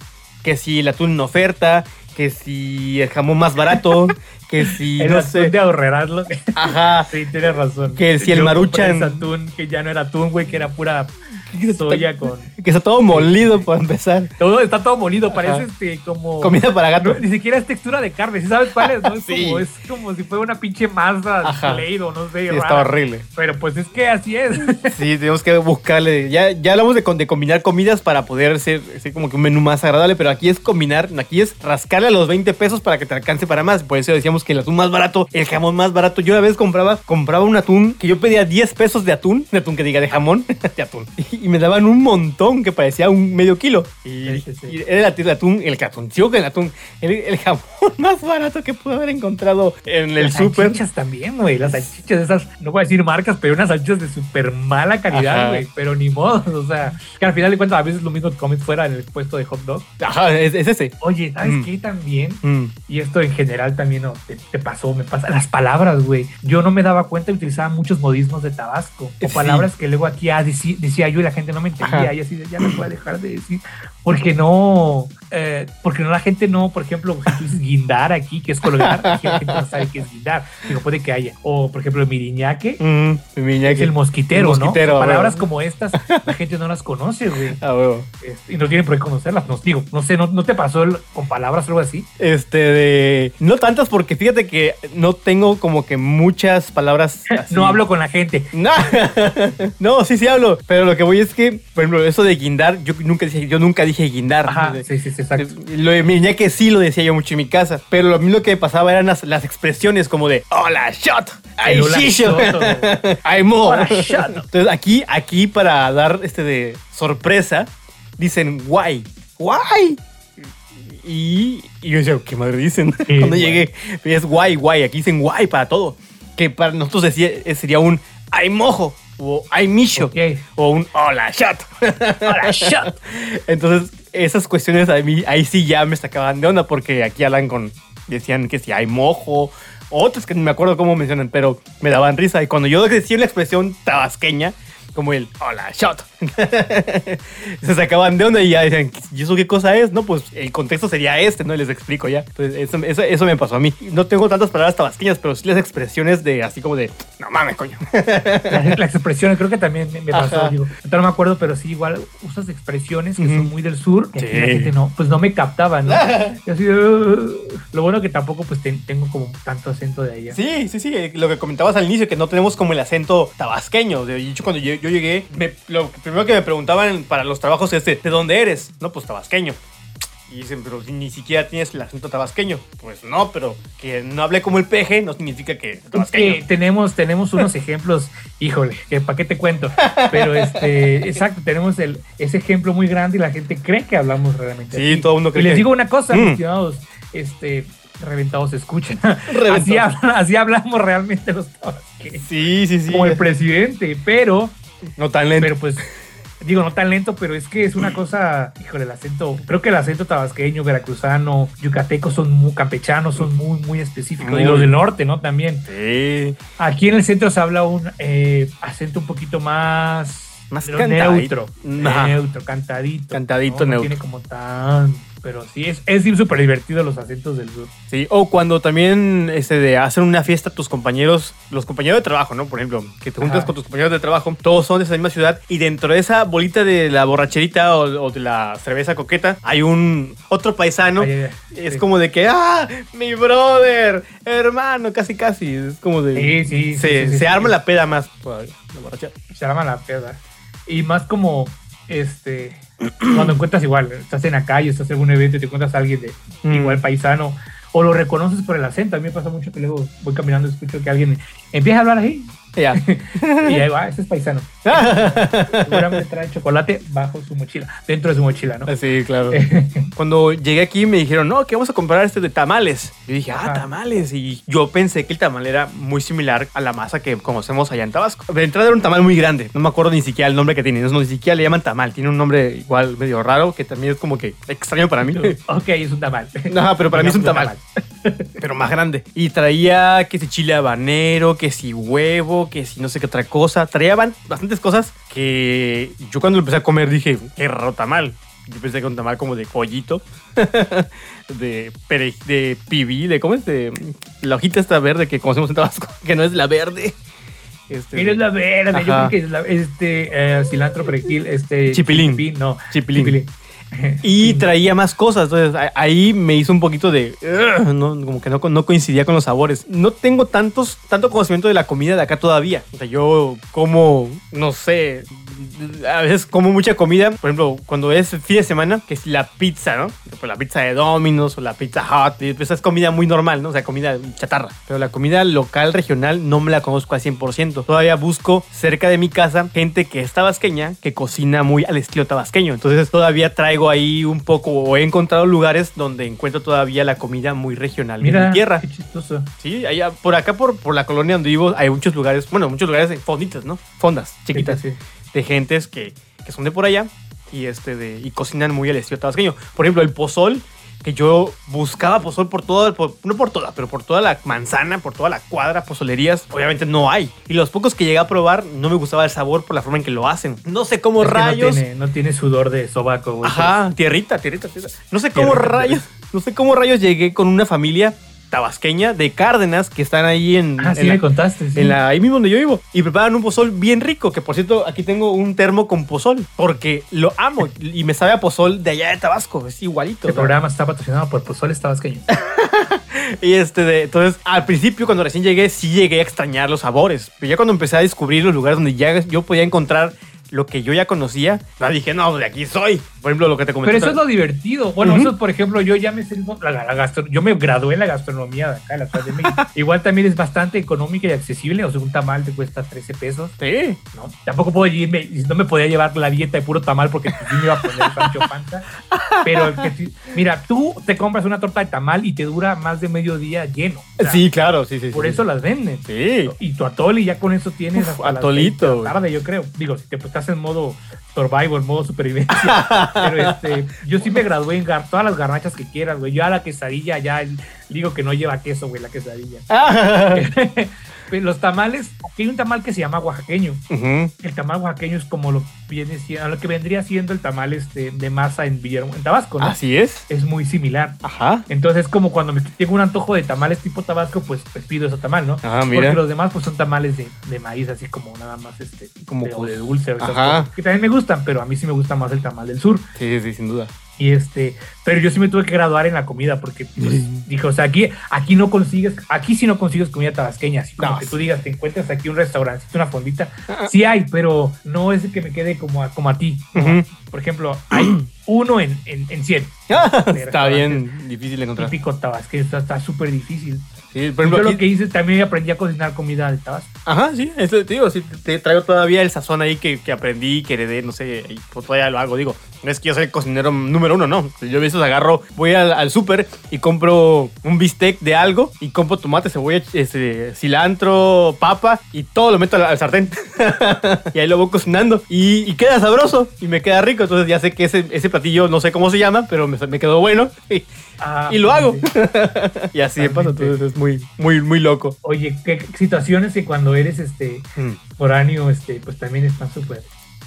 Que si el atún en oferta, que si el jamón más barato, que si, [LAUGHS] El no atún sé. de ahorrarlo. Ajá. sí, tienes razón. Que si el Yo Maruchan- compré ese atún, que ya no era atún, güey, que era pura [LAUGHS] soya con... Que está todo molido para empezar. Todo está todo molido, parece este como... Comida para gato. No, ni siquiera es textura de carne, ¿sí sabes cuál es? ¿no? Es, [LAUGHS] Sí. como, es como si fuera una pinche masa Ajá. Play o no sé. Sí, rara. está horrible. Pero pues es que así es. [LAUGHS] Sí, tenemos que buscarle. Ya, ya hablamos de, combinar comidas para poder ser, ser como que un menú más agradable, pero aquí es combinar, aquí es rascarle a los 20 pesos para que te alcance para más. Por eso decíamos que el atún más barato, el jamón más barato. Yo una vez compraba, compraba un atún que yo pedía 10 pesos de atún, de atún que diga de jamón, de atún. Y, y me daban un montón que parecía un medio kilo. Y, Sí, sí, y era el atún, el atún, el atún, el atún, el, jamón [LAUGHS] más barato que pude haber encontrado en el Las súper. salchichas también, güey. Las salchichas esas, no voy a decir marcas, pero unas salchichas de súper mala calidad, güey. Pero ni modo, [LAUGHS] o sea, que al final de cuentas a veces lo mismo que comes fuera en el puesto de hot dog. Ajá, es, es ese. Oye, ¿sabes Mm. qué también? Mm. Y esto en general también ¿no? te, te pasó, me pasa. Las palabras, güey. Yo no me daba cuenta y utilizaba muchos modismos de Tabasco. O Sí. palabras que luego aquí ah, decí- decía yo la gente no me entendía. Ajá. Y así ya no voy a dejar de decir. Porque no, eh, porque no la gente no, por ejemplo, si tú dices guindar aquí, que es colgar, aquí la gente no sabe qué es guindar. Digo, puede que haya. O, por ejemplo, el miriñaque. Mm, Es el mosquitero, El mosquitero, ¿no? a Palabras como estas, la gente no las conoce, güey. Ah, huevo. Este, Y no tienen por qué conocerlas. No, digo, no sé, ¿no, no te pasó el- con palabras o algo así? Este de. No tantas porque fíjate que no tengo como que muchas palabras. [LAUGHS] así. No hablo con la gente. No, [LAUGHS] no, sí, sí hablo. Pero lo que voy es que, por ejemplo, eso de guindar, yo nunca dije, yo nunca dije guindar. Ajá, De- sí, sí, sí, exacto. Lo de mi que sí lo decía yo mucho en mi casa. Pero lo mismo que pasaba eran las, las expresiones como de hola, shot, ay, shisho, [LAUGHS] ay, mo. Entonces aquí, aquí para dar este de sorpresa, dicen guay, guay. Y, y yo decía, ¿qué madre dicen? Sí, [LAUGHS] Cuando guay. llegué, es guay, guay. Aquí dicen guay para todo. Que para nosotros decía, sería un ay mojo o ay micho Ok. o un hola shot. [LAUGHS] Hola, shot. Entonces, esas cuestiones a mí, ahí sí ya me sacaban de onda porque aquí hablan con, decían que si hay mojo, otras que no me acuerdo cómo mencionan, pero me daban risa. Y cuando yo decía la expresión tabasqueña, como el hola shot, [LAUGHS] se sacaban de onda y ya decían, ¿y eso qué cosa es? No, pues el contexto sería este, ¿no? Y les explico ya. Entonces, eso, eso, eso me pasó a mí. No tengo tantas palabras tabasqueñas, pero sí las expresiones de así como de, no mames, coño. [LAUGHS] Las, las expresiones, creo que también me pasó, digo. no me acuerdo, pero sí, igual usas expresiones que son muy del sur. Sí. la gente no, pues no me captaban, ¿no? [LAUGHS] Y así, "Uh". lo bueno que tampoco pues ten- tengo como tanto acento de allá. Sí, sí, sí, lo que comentabas al inicio, que no tenemos como el acento tabasqueño. De hecho, cuando yo, yo llegué, me- lo primero que me preguntaban para los trabajos es, de, ¿de dónde eres? No, pues tabasqueño. Y dicen, pero si ni siquiera tienes el acento tabasqueño. Pues no, pero que no hable como el peje no significa que tabasqueño. que tenemos, tenemos unos ejemplos, híjole, que para qué te cuento. Pero este, [LAUGHS] exacto, tenemos el, ese ejemplo muy grande y la gente cree que hablamos realmente. Sí, así. todo el mundo cree Y les digo una cosa, Mm. estimados, este, reventados escuchan. [LAUGHS] Reventados. Así, así hablamos realmente los tabasqueños. Sí, sí, sí. Como el presidente, pero, no tan lento. pero pues, digo, no tan lento, pero es que es una cosa, híjole, el acento, creo que el acento tabasqueño, veracruzano, yucateco son muy campechanos, son muy, muy específicos. Muy. Y los del norte, ¿no? También. Sí. Aquí en el centro se habla un eh, acento un poquito más, Más cantadito. neutro, Ajá. neutro, cantadito. Cantadito, ¿no? No neutro. tiene como tan, pero sí es es súper divertido los acentos del sur. Sí, o cuando también este, de hacen una fiesta tus compañeros, los compañeros de trabajo, ¿no? Por ejemplo, que te juntas Ajá. con tus compañeros de trabajo, todos son de esa misma ciudad y dentro de esa bolita de la borracherita o, o de la cerveza coqueta hay un otro paisano. Ay, ay, ay. Es Sí. como de que, ah, mi brother, hermano, casi casi. Es como de... Sí, sí, Se, sí, sí, se arma la peda más. la borrachera. se llama la peda. Y más como, este, cuando encuentras igual, estás en la calle, estás en algún evento y te encuentras a alguien de Mm. igual paisano, o lo reconoces por el acento. A mí me pasa mucho que luego voy caminando y escucho que alguien empieza a hablar así, Ya. [LAUGHS] y ahí va, ese es paisano. [LAUGHS] Seguramente trae chocolate bajo su mochila, dentro de su mochila, ¿no? sí, claro. [LAUGHS] Cuando llegué aquí me dijeron, no, que vamos a comprar este de tamales. Yo dije, ah, Ajá. tamales. Y yo pensé que el tamal era muy similar a la masa que conocemos allá en Tabasco. De entrada era un tamal muy grande. No me acuerdo ni siquiera el nombre que tiene. No, ni siquiera le llaman tamal. Tiene un nombre igual medio raro que también es como que extraño para mí. ok, es un tamal. No, pero para mí es un tamal. Pero más grande. Y traía que si chile habanero, que si huevo, que si no sé qué otra cosa. Traía ban- bastantes cosas que yo cuando lo empecé a comer dije, qué raro tamal. Yo pensé que un tamal como de pollito, [LAUGHS] de, pere, de pibí, de cómo es, de la hojita esta verde que conocemos en Tabasco, [LAUGHS] que no es la verde. Este, Mira, es la verde, yo creo que es la, este eh, cilantro, perejil, este Chipilín. no, Chipilín. Y traía más cosas, entonces ahí me hizo un poquito de... No, como que no, no coincidía con los sabores. No tengo tantos, tanto conocimiento de la comida de acá todavía. O sea, yo como, no sé, a veces como mucha comida. Por ejemplo, cuando es fin de semana, que es la pizza, ¿no? Pues la pizza de Domino's o la pizza Hut. Esa es comida muy normal, ¿no? O sea, comida chatarra. Pero la comida local, regional, no me la conozco al 100%. Todavía busco cerca de mi casa gente que es tabasqueña, que cocina muy al estilo tabasqueño. Entonces todavía traigo ahí un poco, o he encontrado lugares donde encuentro todavía la comida muy regional de Mira, mi tierra. qué chistoso. Sí, allá, por acá, por, por la colonia donde vivo, hay muchos lugares, bueno, muchos lugares de fonditas, ¿no? Fondas chiquitas Sí, sí. de gentes que, que son de por allá y, este de, y cocinan muy al estilo tabasqueño. Por ejemplo, el pozol, que yo buscaba pozol por toda, por- no por toda, pero por toda la manzana, por toda la cuadra, pozolerías, obviamente no hay. Y los pocos que llegué a probar, no me gustaba el sabor por la forma en que lo hacen. No sé cómo Es rayos. No tiene, no tiene sudor de sobaco, güey. Ajá, tierrita, tierrita, tierrita. No sé cómo Tierrita, rayos, no sé cómo rayos llegué con una familia tabasqueña de Cárdenas que están ahí en, Ah, sí, me contaste. sí. en la, ahí mismo donde yo vivo. Y preparan un pozol bien rico, que por cierto, aquí tengo un termo con pozol, porque lo amo y me sabe a pozol de allá de Tabasco, es igualito. Este o sea. programa está patrocinado por Pozoles Tabasqueños. [LAUGHS] Y este, de, entonces, al principio, cuando recién llegué, sí llegué a extrañar los sabores. Pero ya cuando empecé a descubrir los lugares donde ya yo podía encontrar lo que yo ya conocía, ya dije, no, de aquí soy. Por ejemplo, lo que te comenté. Pero eso es lo divertido. Bueno, Ujú. eso, por ejemplo, yo ya me sé la, la gastro- yo me gradué en la gastronomía de acá, en la Ciudad de México. [LAUGHS] Igual también es bastante económica y accesible. O sea, un tamal te cuesta 13 pesos. Sí. ¿no? Tampoco puedo irme, no me podía llevar la dieta de puro tamal porque pues, sí me iba a poner Sancho Panza. [LAUGHS] Pero, que mira, tú te compras una torta de tamal y te dura más de medio día lleno. O sea, Sí, claro, sí, sí. Por sí. eso las venden. Sí. Y tu atole ya con eso tienes Uf, hasta las atolito, de la tarde, yo creo. Digo, si te pues, estás en modo survival, modo supervivencia. [LAUGHS] Pero este, yo sí me gradué en gar- todas las garnachas que quieras, güey. Yo a la quesadilla ya digo que no lleva queso, güey, la quesadilla. [LAUGHS] Pero los tamales, aquí hay un tamal que se llama oaxaqueño. El tamal oaxaqueño es como lo viene lo que vendría siendo el tamal este, de masa en Villahermosa, en Tabasco, ¿no? Así es. Es muy similar. Ajá. Entonces, como cuando me tengo un antojo de tamales tipo Tabasco, pues, pues pido ese tamal, ¿no? Ah, mira. Porque los demás, pues son tamales de, de maíz, así como nada más este, Como de, pues, de dulce, ajá. que también me gustan, pero a mí sí me gusta más el tamal del sur. Sí, sí, sin duda. Y este, pero yo sí me tuve que graduar en la comida porque pues, dije, o sea, aquí, aquí no consigues, aquí sí no consigues comida tabasqueña, así como No. que tú digas, te encuentras aquí un restaurancito, una fondita, sí hay, pero no es que me quede como a, como a ti. Por ejemplo, hay uno en, en, en 100. [LAUGHS] Está bien difícil de encontrar. Típico tabasqueño, está está súper difícil. Sí, por Yo lo aquí- que hice también aprendí a cocinar comida de Tabasco. Ajá, sí, eso te digo, sí, te traigo todavía el sazón ahí que, que aprendí, que heredé, no sé, y pues todavía lo hago, digo, no es que yo soy el cocinero número uno, no, yo a veces agarro, voy al, al súper y compro un bistec de algo y compro tomate, cebolla, este, cilantro, papa y todo lo meto al, al sartén. [LAUGHS] Y ahí lo voy cocinando y, y queda sabroso y me queda rico, entonces ya sé que ese, ese platillo no sé cómo se llama, pero me, me quedó bueno y, Ah, y lo hago. [LAUGHS] y así pasa, entonces es muy, muy, muy loco. Oye, qué situaciones que cuando eres este Mm. foráneo, este, pues también están súper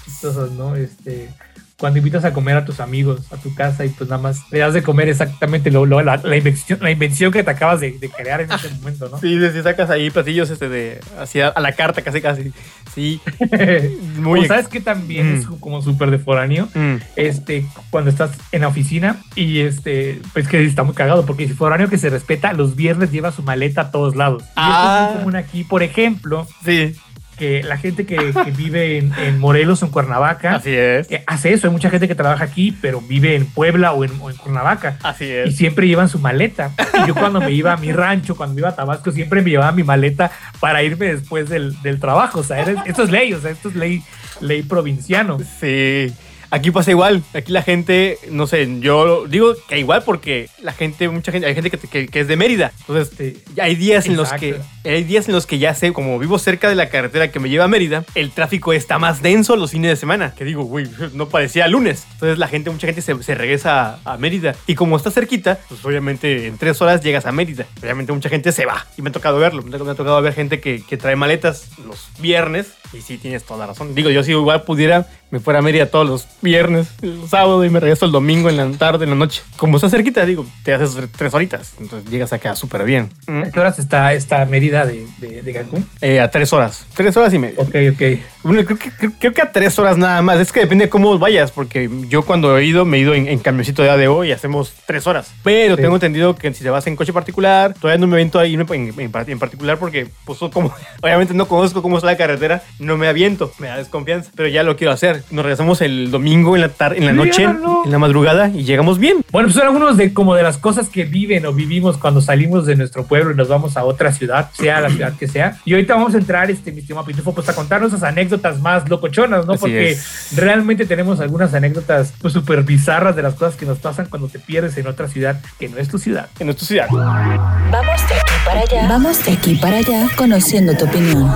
chistosas, ¿no? Este, cuando invitas a comer a tus amigos a tu casa y pues nada más le das de comer exactamente lo, lo- la, la invención, la invención que te acabas de, de crear en ese momento, ¿no? Sí, sí, sacas ahí platillos este de hacia a la carta casi casi. Sí, [LAUGHS] muy o sabes que también Mm. es como súper de foráneo, Mm. este, cuando estás en la oficina y este, pues que está muy cagado porque si foráneo que se respeta, los viernes lleva su maleta a todos lados. Y esto Ah. es muy común aquí, por ejemplo, Sí, que la gente que, que vive en, en Morelos o en Cuernavaca así es. eh, hace eso. Hay mucha gente que trabaja aquí, pero vive en Puebla o en, o en Cuernavaca. Así Y es. siempre llevan su maleta. Y yo cuando me iba a mi rancho, cuando me iba a Tabasco, siempre me llevaba mi maleta para irme después del, del trabajo. O sea, era- esto es ley, o sea, esto es ley, ley provinciano. Sí. Aquí pasa igual. Aquí la gente, no sé, yo digo que igual porque la gente, mucha gente, hay gente que, que- que es de Mérida. Entonces, este, hay días en los que hay días en los que ya sé, como vivo cerca de la carretera que me lleva a Mérida, el tráfico está más denso los fines de semana. Que digo, güey, no parecía lunes. Entonces la gente, mucha gente se, se regresa a, a Mérida. Y como está cerquita, pues obviamente en tres horas llegas a Mérida. Obviamente mucha gente se va. Y me ha tocado verlo. Me ha me ha tocado ver gente que, que trae maletas los viernes. Y sí, tienes toda la razón. Digo, yo si igual pudiera, me fuera a Mérida todos los viernes, sábado y me regreso el domingo en la tarde, en la noche. Como está cerquita, digo, te haces tres horitas. Entonces llegas acá súper bien. ¿A qué horas está esta medida de, de, de Cancún? Eh, a tres horas. Tres horas y media. Ok, ok. Bueno, creo, que, creo- creo que a tres horas nada más. Es que depende de cómo vayas, porque yo cuando he ido, me he ido en, en camioncito de ADO y hacemos tres horas. Pero Sí. tengo entendido que si te vas en coche particular, todavía no me aviento ahí en, en- en par- en particular porque, pues, como, [LAUGHS] obviamente no conozco cómo está la carretera, no me aviento, me da desconfianza, pero ya lo quiero hacer. Nos regresamos el domingo en la tarde, en la noche, Míralo. en la madrugada y llegamos bien. Bueno, pues son algunos de como de las cosas que viven o vivimos cuando salimos de nuestro pueblo y nos vamos a otra ciudad, sea la ciudad que sea. Y ahorita vamos a entrar, este, mi estimado Pitufo, pues a contarnos esas anécdotas más locochonas, ¿no? Así Porque es. realmente tenemos algunas anécdotas pues súper bizarras de las cosas que nos pasan cuando te pierdes en otra ciudad que no es tu ciudad. En nuestra ciudad. Vamos de aquí para allá. Vamos de aquí para allá conociendo tu opinión.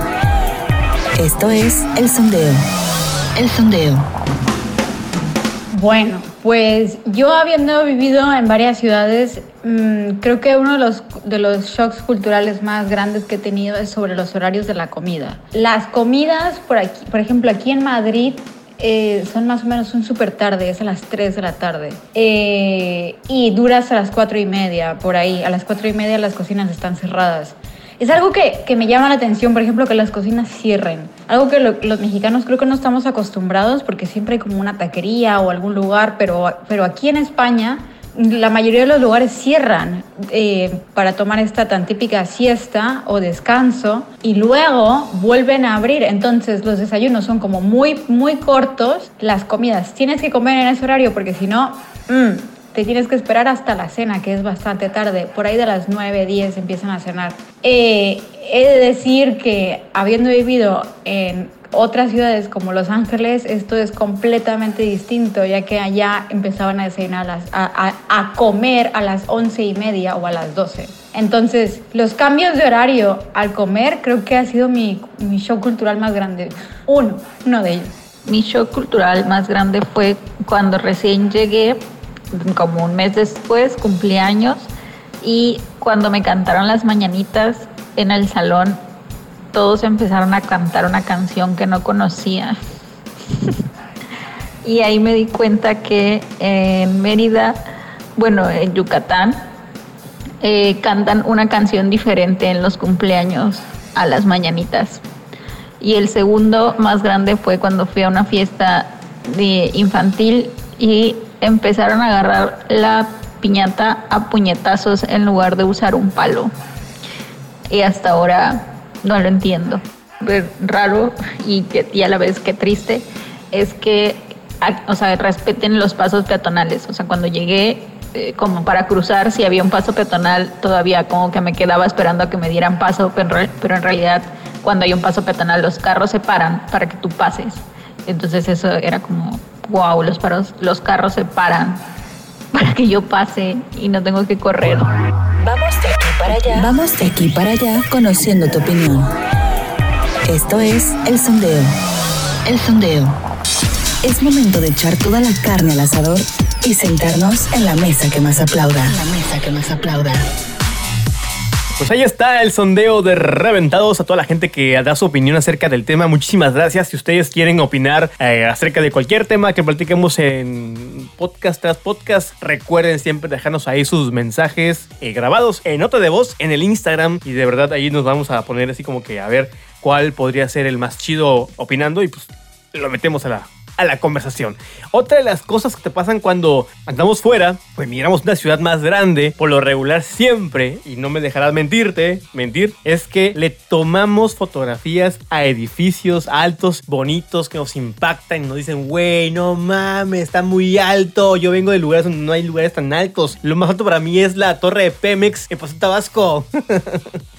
Esto es El Sondeo. El Sondeo. Bueno, pues yo habiendo vivido en varias ciudades, mm, creo que uno de los, de los shocks culturales más grandes que he tenido es sobre los horarios de la comida. Las comidas, por, aquí, por ejemplo, aquí en Madrid, eh, son más o menos un súper tarde, es a las 3 de la tarde. Eh, y dura hasta las 4 y media, por ahí. A las 4 y media las cocinas están cerradas. Es algo que, que me llama la atención, por ejemplo, que las cocinas cierren. Algo que lo- los mexicanos creo que no estamos acostumbrados porque siempre hay como una taquería o algún lugar, pero, pero aquí en España la mayoría de los lugares cierran eh, para tomar esta tan típica siesta o descanso y luego vuelven a abrir. Entonces los desayunos son como muy, muy cortos. Las comidas tienes que comer en ese horario porque si no, mm, te tienes que esperar hasta la cena, que es bastante tarde. Por ahí de las 9, 10 empiezan a cenar. Eh, he de decir que habiendo vivido en otras ciudades como Los Ángeles esto es completamente distinto, ya que allá empezaban a desayunar, a, a- a- comer a las once y media o a las 12. Entonces, los cambios de horario al comer creo que ha sido mi, mi show cultural más grande. Uno, uno de ellos. Mi shock cultural más grande fue cuando recién llegué, como un mes después, cumplí años, y cuando me cantaron las mañanitas en el salón, todos empezaron a cantar una canción que no conocía. [LAUGHS] y ahí me di cuenta que en Mérida, bueno, en Yucatán, eh, cantan una canción diferente en los cumpleaños a las mañanitas. Y el segundo más grande fue cuando fui a una fiesta de infantil y empezaron a agarrar la piñata a puñetazos en lugar de usar un palo. Y hasta ahora no lo entiendo. Raro y, y a la vez que triste es que o sea, respeten los pasos peatonales. O sea, cuando llegué eh, como para cruzar, si había un paso peatonal, todavía como que me quedaba esperando a que me dieran paso, pero en realidad cuando hay un paso peatonal los carros se paran para que tú pases. Entonces eso era como, wow, los, paros, los carros se paran [LAUGHS] para que yo pase y no tengo que correr. Vamos de aquí para allá. Vamos de aquí para allá conociendo tu opinión. Esto es El Sondeo. El Sondeo. Es momento de echar toda la carne al asador y sentarnos en la mesa que más aplauda. La mesa que más aplauda. Pues ahí está el sondeo de Reventados a toda la gente que da su opinión acerca del tema. Muchísimas gracias. Si ustedes quieren opinar eh, acerca de cualquier tema que platiquemos en podcast tras podcast, recuerden siempre dejarnos ahí sus mensajes eh, grabados en nota de voz en el Instagram. Y de verdad ahí nos vamos a poner así como que a ver cuál podría ser el más chido opinando y pues lo metemos a la, a la conversación. Otra de las cosas que te pasan cuando andamos fuera, pues miramos una ciudad más grande, por lo regular siempre, y no me dejarás mentirte, mentir, es que le tomamos fotografías a edificios altos, bonitos, que nos impactan y nos dicen, güey, no mames, está muy alto. Yo vengo de lugares donde no hay lugares tan altos. Lo más alto para mí es la torre de Pemex en Paso Tabasco. [LAUGHS]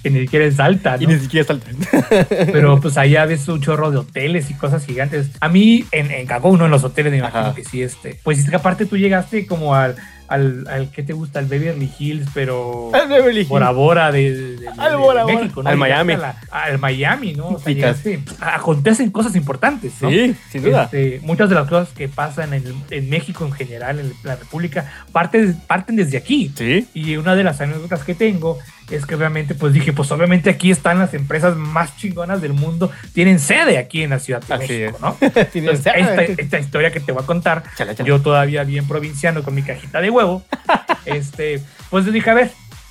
Que ni siquiera es alta, y ni siquiera está alto. Pero pues allá ves un chorro de hoteles y cosas gigantes. A mí, en, en Cancún, no en los hoteles, me imagino Ajá. que sí, este. Pues es que aparte tú llegaste como al, al, al ¿qué te gusta? Al Beverly Hills, pero Al Beverly Hills. Bora Bora de, de- de- Al de Bora Bora. México, ¿no? Al Miami. la- al Miami, ¿no? O sea, llegaste, acontecen cosas importantes, ¿no? Sí, sin duda. Este, muchas de las cosas que pasan en, en México en general, en la República, parten, parten desde aquí. Sí. Y una de las anécdotas que tengo es que obviamente, pues dije, pues obviamente aquí están las empresas más chingonas del mundo, tienen sede aquí en la Ciudad de Así México, es. ¿no? [LAUGHS] Tienen Entonces, sede. esta, esta historia que te voy a contar, yo todavía bien provinciano con mi cajita de huevo, [LAUGHS] este, pues dije, a ver,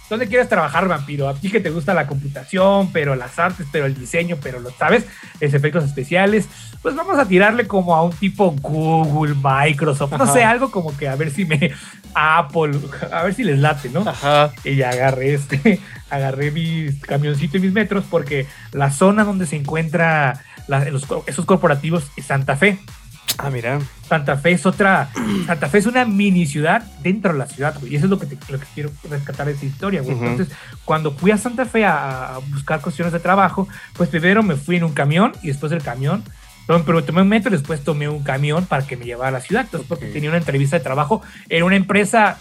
¿dónde quieres trabajar, vampiro? A ti que te gusta la computación, pero las artes, pero el diseño, pero lo sabes, es efectos especiales, pues vamos a tirarle como a un tipo Google, Microsoft, no sé, algo como que a ver si me, [LAUGHS] Apple, a ver si les late, ¿no? Ajá. Y ya agarré este, [LAUGHS] agarré mi camioncito y mis metros porque la zona donde se encuentra la- los esos corporativos es Santa Fe. Ah, mira. Santa Fe es otra, Santa Fe es una mini ciudad dentro de la ciudad, güey. Y eso es lo que, te- lo que quiero rescatar de esa historia, güey. Ujú. Entonces, cuando fui a Santa Fe a, a buscar cuestiones de trabajo, pues primero me fui en un camión y después del camión, pero tomé un metro y después tomé un camión para que me llevara a la ciudad. Entonces, porque Ok. tenía una entrevista de trabajo en una empresa,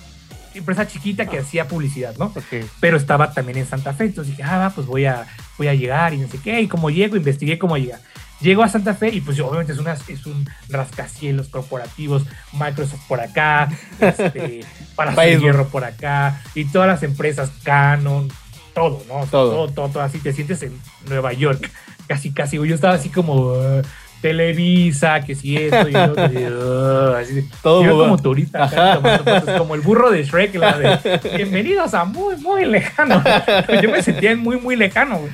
empresa chiquita que hacía publicidad, ¿no? Ok. pero estaba también en Santa Fe. Entonces dije, ah, va, pues voy a, voy a llegar y no sé qué. Y como llego, investigué cómo llegar. Llego a Santa Fe y pues obviamente es, una, es un rascacielos corporativos, Microsoft por acá, este, [LAUGHS] para. Hierro por acá, y todas las empresas, Canon, todo, ¿no? O sea, Todo. todo, todo, todo así, te sientes en Nueva York, casi, casi, yo estaba así como... eh, Televisa, que si esto y lo otro, y, uh, así Todo yo como turista, acá Ajá. tomando fotos, como el burro de Shrek, la de [LAUGHS] bienvenidos a muy, muy lejano. [LAUGHS] Yo me sentía en muy, muy lejano. güey.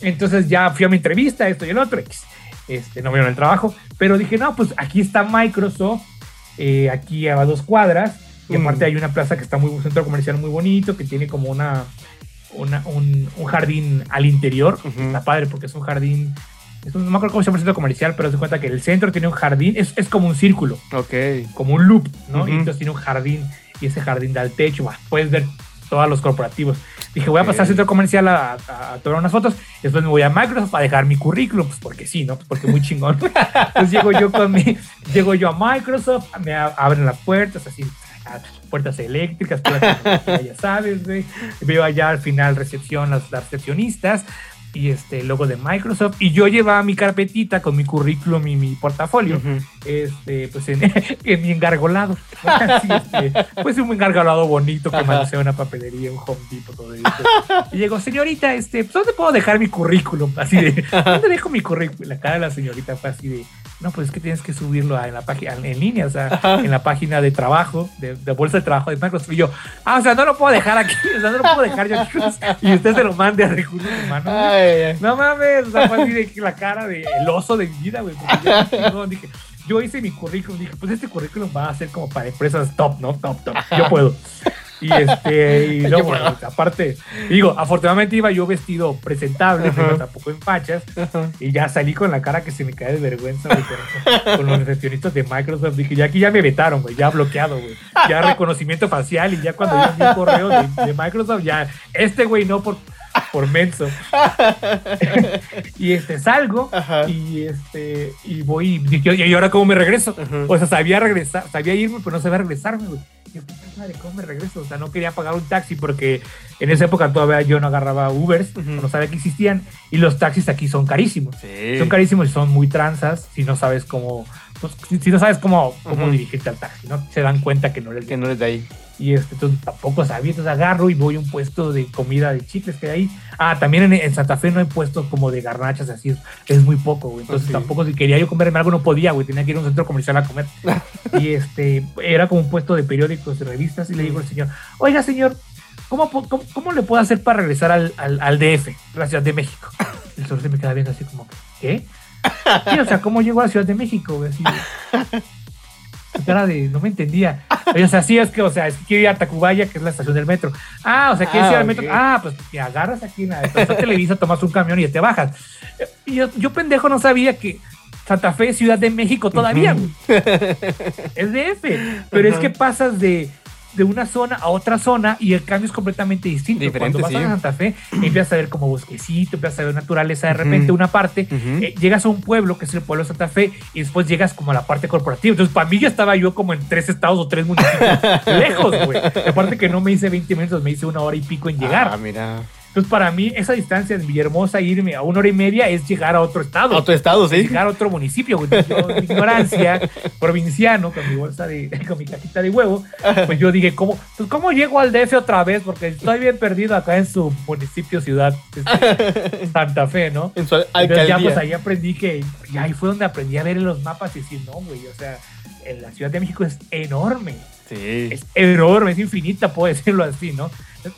Entonces ya fui a mi entrevista, esto y el otro. Este, no me dieron el trabajo, pero dije, no, pues aquí está Microsoft, eh, aquí a dos cuadras, y Mm. aparte hay una plaza que está muy, un centro comercial muy bonito, que tiene como una, una- un, un jardín al interior. Ujú. Está padre porque es un jardín, es un- no me acuerdo cómo se llama el centro comercial, pero se cuenta que el centro tiene un jardín, es, es como un círculo Ok. como un loop, ¿no? Y entonces tiene un jardín y ese jardín da al techo, bah, puedes ver todos los corporativos. Dije, voy a pasar al centro comercial a, a- a tomar unas fotos. Después me voy a Microsoft a dejar mi currículum, pues porque sí, ¿no? Pues porque muy chingón. [LAUGHS] Entonces llego yo con mi, llego yo a Microsoft, me abren las puertas, así, puertas eléctricas, puertas ya sabes, güey. Veo allá al final recepción, las, las recepcionistas y este logo de Microsoft. Y yo llevaba mi carpetita con mi currículum y mi portafolio este, pues en, [LAUGHS] en mi engargolado. [LAUGHS] Así, este, pues un engargolado bonito que mandé una papelería, un Home Depot. todo eso. Y llegó, señorita, este, ¿dónde puedo dejar mi currículum? Así de, ¿dónde dejo mi currículum? La cara de la señorita fue así de, no, pues es que tienes que subirlo a- en la página, en línea, o sea, en la página de trabajo, de, de bolsa de trabajo de Microsoft. Y yo, ah, o sea, no lo puedo dejar aquí, o sea, no lo puedo dejar yo aquí. Y usted se lo mande a recursos humanos. Ay, ay. No mames, o sea, fue así de la cara de el oso de mi vida, güey. yo, dije, yo hice mi currículum, dije, pues este currículum va a ser como para empresas top, ¿no? Top, top. Yo puedo. Y este, y [LAUGHS] luego, bueno, aparte, digo, afortunadamente iba yo vestido presentable, Ajá. pero tampoco en fachas, y ya salí con la cara que se me cae de vergüenza, güey, con, con los recepcionistas de Microsoft. Dije, ya aquí ya me vetaron, güey, ya bloqueado, güey. Ya reconocimiento facial, y ya cuando yo vi un correo de, de Microsoft, ya, este güey no por, por menso. [LAUGHS] y este salgo Ajá. y este y voy y ahora cómo me regreso Ajá. o sea sabía regresar sabía irme pero no sabía regresarme güey Y yo, puta madre, cómo me regreso o sea no quería pagar un taxi porque en esa época todavía yo no agarraba Ubers no sabía que existían y los taxis aquí son carísimos Sí. son carísimos y son muy tranzas si no sabes cómo pues, si, si no sabes cómo, cómo dirigirte al taxi no se dan cuenta que no eres Que no eres de ahí. y este, entonces tampoco sabía, entonces agarro y voy a un puesto de comida de chicles que hay ahí. Ah, también en, en Santa Fe no hay puestos como de garnachas, así es, es muy poco, güey. Entonces tampoco si quería yo comerme algo no podía, güey, tenía que ir a un centro comercial a comer. [LAUGHS] y este, era como un puesto de periódicos, de revistas, y le digo al señor, oiga señor, ¿cómo, cómo, cómo le puedo hacer para regresar al, al, al DF, la Ciudad de México? El señor se me queda viendo así como, ¿qué? Sí, o sea, ¿cómo llego a la Ciudad de México? güey? Así, su cara de no me entendía. O sea, sí es que, o sea, es que quiero ir a Tacubaya, que es la estación del metro. Ah, o sea, quieres Ah, ir al metro. Ah, pues te agarras aquí en la estación Televisa, tomas un camión y ya te bajas. Y yo, yo pendejo no sabía que Santa Fe es Ciudad de México todavía, Ujú. güey. Es DF. Pero es que pasas de, de una zona a otra zona y el cambio es completamente distinto. Diferente, Cuando vas sí. a Santa Fe, empiezas a ver como bosquecito, empiezas a ver naturaleza de repente una parte, eh, llegas a un pueblo que es el pueblo de Santa Fe y después llegas como a la parte corporativa. Entonces, para mí ya estaba yo como en tres estados o tres municipios [LAUGHS] lejos, güey. Aparte que no me hice 20 minutos, me hice una hora y pico en llegar. Ah, mira. Entonces, para mí, esa distancia de Villahermosa, irme a una hora y media, es llegar a otro estado. Otro estado, Es sí. llegar a otro municipio. Entonces, yo, en mi ignorancia, [LAUGHS] provinciano, con mi bolsa de, [LAUGHS] con mi cajita de huevo, pues yo dije, ¿cómo, pues, ¿cómo llego al DF otra vez? Porque estoy bien perdido acá en su municipio, ciudad, este, Santa Fe, ¿no? En su Entonces ya pues ahí aprendí que, y ahí fue donde aprendí a ver en los mapas y decir, no, güey, o sea, en la Ciudad de México es enorme, Sí. es enorme, es infinita, puedo [LAUGHS] decirlo así, ¿no?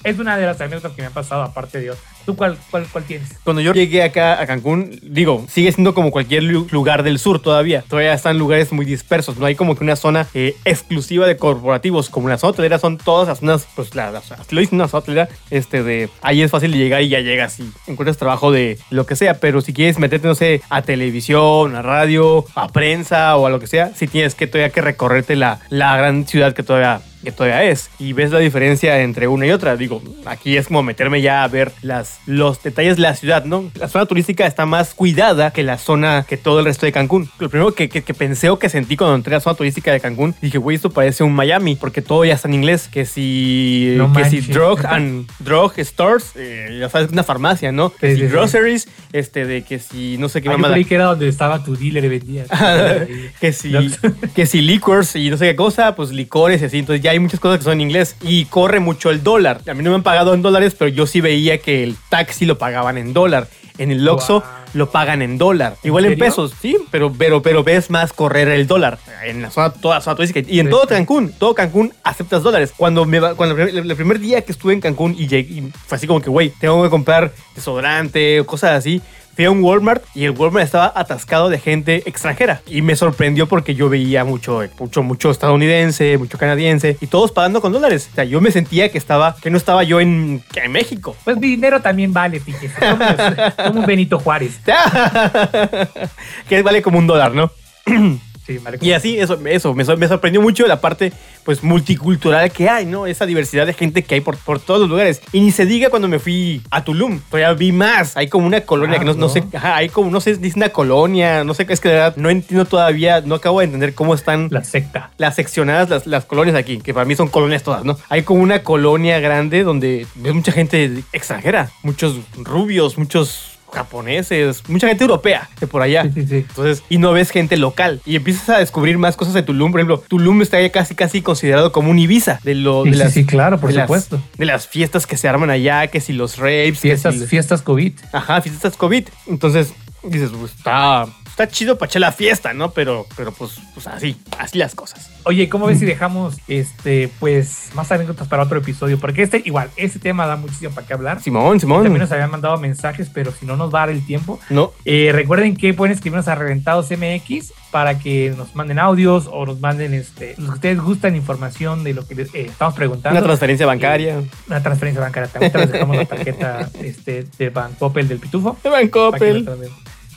Es una de las anécdotas que me han pasado, aparte de otras. ¿Tú cuál, cuál, cuál tienes? Cuando yo llegué acá a Cancún, digo, sigue siendo como cualquier lu- lugar del sur todavía. Todavía están lugares muy dispersos. No hay como que una zona eh, exclusiva de corporativos. Como la zona hotelera son todas las zonas, pues la, la- lo dicen una hotelera, este de ahí es fácil de llegar y ya llegas y encuentras trabajo de lo que sea. Pero si quieres meterte, no sé, a televisión, a radio, a prensa o a lo que sea, si tienes que todavía que recorrerte la, la gran ciudad que todavía que todavía es. Y ves la diferencia entre una y otra. Digo, aquí es como meterme ya a ver las, los detalles de la ciudad, ¿no? La zona turística está más cuidada que la zona que todo el resto de Cancún. Lo primero que, que, que pensé o que sentí cuando entré a la zona turística de Cancún, dije, güey, esto parece un Miami, porque todo ya está en inglés. Que si, No que si drug [LAUGHS] and drug stores, eh, ya sabes, una farmacia, ¿no? Que Sí, si sí, sí. groceries, este, de que si no sé qué Ah, creí que era donde estaba tu dealer y vendía. [LAUGHS] que si, [LAUGHS] que si liquors y no sé qué cosa, pues licores y así. Entonces ya hay muchas cosas que son en inglés y corre mucho el dólar. A mí no me han pagado en dólares, pero yo sí veía que el taxi lo pagaban en dólar. En el Oxxo Wow. lo pagan en dólar. Igual en pesos, sí, pero, pero, pero ves más correr el dólar en la zona, toda la zona turística. Y en Sí. todo Cancún, todo Cancún aceptas dólares. Cuando, me, va- cuando el, el primer día que estuve en Cancún y, llegué, y fue así como que, güey, tengo que comprar desodorante o cosas así. Fui a un Walmart y el Walmart estaba atascado de gente extranjera. Y me sorprendió porque yo veía mucho, mucho, mucho estadounidense, mucho canadiense y todos pagando con dólares. O sea, yo me sentía que estaba, que no estaba yo en, en México. Pues mi dinero también vale, pique. Como, como un Benito Juárez. [LAUGHS] que vale como un dólar, ¿no? [CLEARS THROAT] Sí. Y así, eso, eso me, sor- me sorprendió mucho la parte pues multicultural que hay, ¿no? Esa diversidad de gente que hay por, por todos los lugares. Y ni se diga cuando me fui a Tulum, todavía vi más. Hay como una colonia Ah, que no, no ¿no? sé, ajá, hay como, no sé, dice una colonia, no sé, es que de verdad no entiendo todavía, no acabo de entender cómo están La secta. las seccionadas, las, las colonias aquí, que para mí son colonias todas, ¿no? Hay como una colonia grande donde ves mucha gente extranjera, muchos rubios, muchos japoneses, mucha gente europea de por allá. Sí, sí, sí. Entonces, y no ves gente local. Y empiezas a descubrir más cosas de Tulum. Por ejemplo, Tulum está ya casi, casi considerado como un Ibiza de lo Sí, de sí, las, claro, por de las- supuesto. de las fiestas que se arman allá, que si los rapes, que Fiestas, si- fiestas COVID. Ajá, fiestas COVID. Entonces, dices, pues está, está chido para echar la fiesta, ¿no? Pero, pero pues, pues así, así las cosas. Oye, ¿cómo ves si dejamos este, pues, más anécdotas para otro episodio? Porque este, igual, este tema da muchísimo para qué hablar. Simón, Simón. También nos habían mandado mensajes, pero si no nos va a dar el tiempo. No, Eh, recuerden que pueden escribirnos a Reventados MX para que nos manden audios o nos manden, este, los que ustedes gustan, información de lo que les eh, estamos preguntando. una transferencia bancaria. Una transferencia bancaria. También te les dejamos la tarjeta [LAUGHS] este, de Bancoppel del Pitufo. De para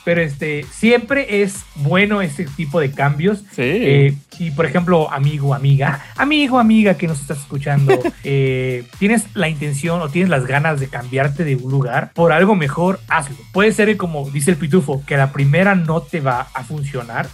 Pero este, siempre es bueno este tipo de cambios. Sí. Eh, si, por ejemplo, amigo, amiga, amigo, amiga que nos estás escuchando, [LAUGHS] eh, tienes la intención o tienes las ganas de cambiarte de un lugar por algo mejor, hazlo. Puede ser como dice el pitufo, que la primera no te va a funcionar,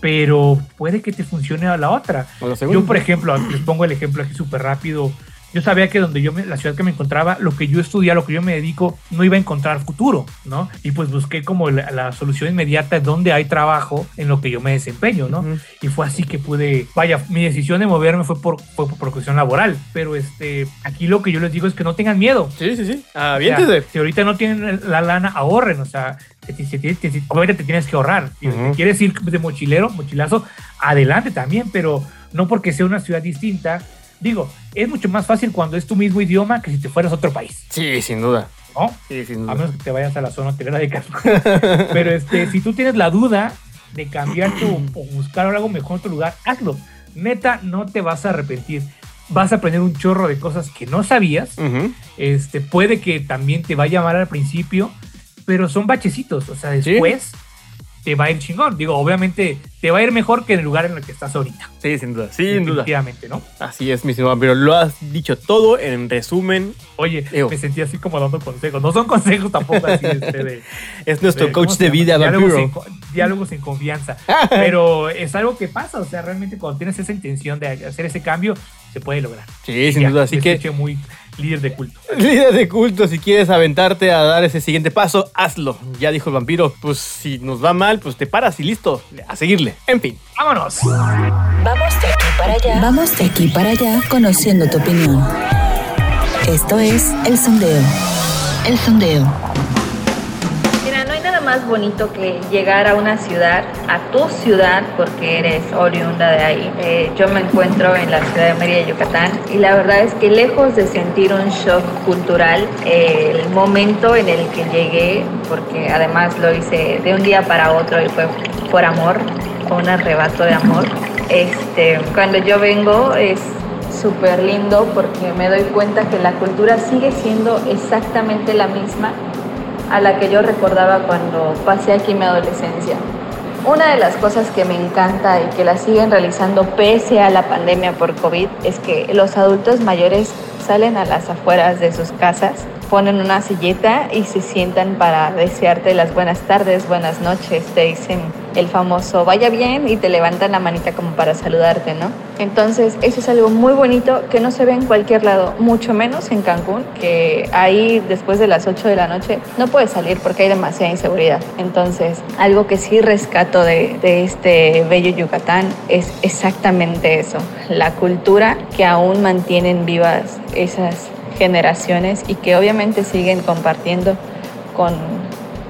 pero puede que te funcione a la otra. La. Yo, por ejemplo, les pongo el ejemplo aquí súper rápido. Yo sabía que donde yo, me- la ciudad que me encontraba, lo que yo estudiaba, lo que yo me dedico, no iba a encontrar futuro, ¿no? Y pues busqué como la, la solución inmediata donde hay trabajo en lo que yo me desempeño, ¿no? Ujú. Y fue así que pude, vaya, mi decisión de moverme fue por, fue por cuestión laboral, pero este, aquí lo que yo les digo es que no tengan miedo. Sí, sí, sí. O sea, Aviéntese. si ahorita no tienen la lana, ahorren. O sea, te- te- te- te- te- obviamente te tienes que ahorrar. Si Ujú. quieres ir de mochilero, mochilazo, adelante también, pero no porque sea una ciudad distinta. Digo, es mucho más fácil cuando es tu mismo idioma que si te fueras a otro país, Sí, sin duda. ¿no? Sí, sin A duda. menos que te vayas a la zona hotelera de Cancún. [LAUGHS] Pero este, si tú tienes la duda de cambiarte o, o buscar algo mejor en otro lugar, hazlo. Neta, no te vas a arrepentir. Vas a aprender un chorro de cosas que no sabías este, puede que también te vaya mal al principio, pero son bachecitos, o sea, después te va a ir chingón. Digo, obviamente te va a ir mejor que en el lugar en el que estás ahorita. Sí, sin duda. Sin duda. ¿no? Así es, mi estimado. Pero lo has dicho todo en resumen. Oye, me sentí así como dando consejos. No son consejos tampoco así [LAUGHS] este, de, Es nuestro de- ¿cómo coach de vida, diálogos co- diálogos en confianza. [LAUGHS] Pero es algo que pasa, o sea, realmente cuando tienes esa intención de hacer ese cambio, se puede lograr. Sí, sin Ya, duda. Así que, muy líder de culto. [LAUGHS] líder de culto, si quieres aventarte a dar ese siguiente paso, hazlo. Ya dijo el vampiro. Pues si nos va mal, pues te paras y listo. A seguirle. En fin. ¡Vámonos! Vamos de aquí para allá. Vamos de aquí para allá conociendo tu opinión. Esto es El Sondeo. El Sondeo. Más bonito que llegar a una ciudad, a tu ciudad, porque eres oriunda de ahí. Eh, yo me encuentro en la ciudad de Mérida, Yucatán, y la verdad es que lejos de sentir un shock cultural, eh, el momento en el que llegué, porque además lo hice de un día para otro y fue por amor, fue un arrebato de amor. Este, cuando yo vengo es súper lindo porque me doy cuenta que la cultura sigue siendo exactamente la misma a la que yo recordaba cuando pasé aquí mi adolescencia. Una de las cosas que me encanta y que la siguen realizando pese a la pandemia por COVID es que los adultos mayores salen a las afueras de sus casas, ponen una silleta y se sientan para desearte las buenas tardes, buenas noches, te dicen el famoso vaya bien y te levantan la manita como para saludarte, ¿no? Entonces, eso es algo muy bonito que no se ve en cualquier lado, mucho menos en Cancún, que ahí después de las 8 de la noche no puedes salir porque hay demasiada inseguridad. Entonces, algo que sí rescato de, de este bello Yucatán es exactamente eso, la cultura que aún mantienen vivas esas generaciones y que obviamente siguen compartiendo con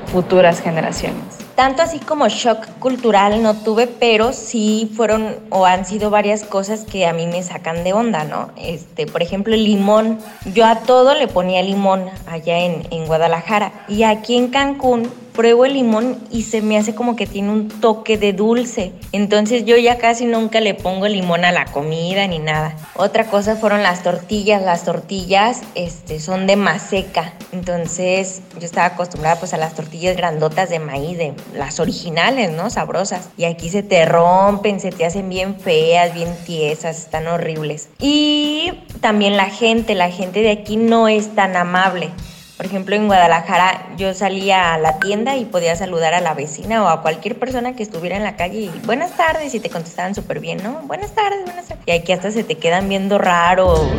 futuras generaciones. Tanto así como shock cultural no tuve, pero sí fueron o han sido varias cosas que a mí me sacan de onda, ¿no? Este, por ejemplo, el limón. Yo a todo le ponía limón allá en, en Guadalajara. Y aquí en Cancún pruebo el limón y se me hace como que tiene un toque de dulce. Entonces yo ya casi nunca le pongo limón a la comida ni nada. Otra cosa fueron las tortillas. Las tortillas este, son de maseca. Entonces yo estaba acostumbrada pues a las tortillas grandotas de maíz, de las originales, ¿no? Sabrosas. Y aquí se te rompen, se te hacen bien feas, bien tiesas, están horribles. Y también la gente, la gente de aquí no es tan amable. Por ejemplo, en Guadalajara yo salía a la tienda y podía saludar a la vecina o a cualquier persona que estuviera en la calle y buenas tardes y te contestaban súper bien, ¿no? Buenas tardes, buenas tardes. Y aquí hasta se te quedan viendo raro.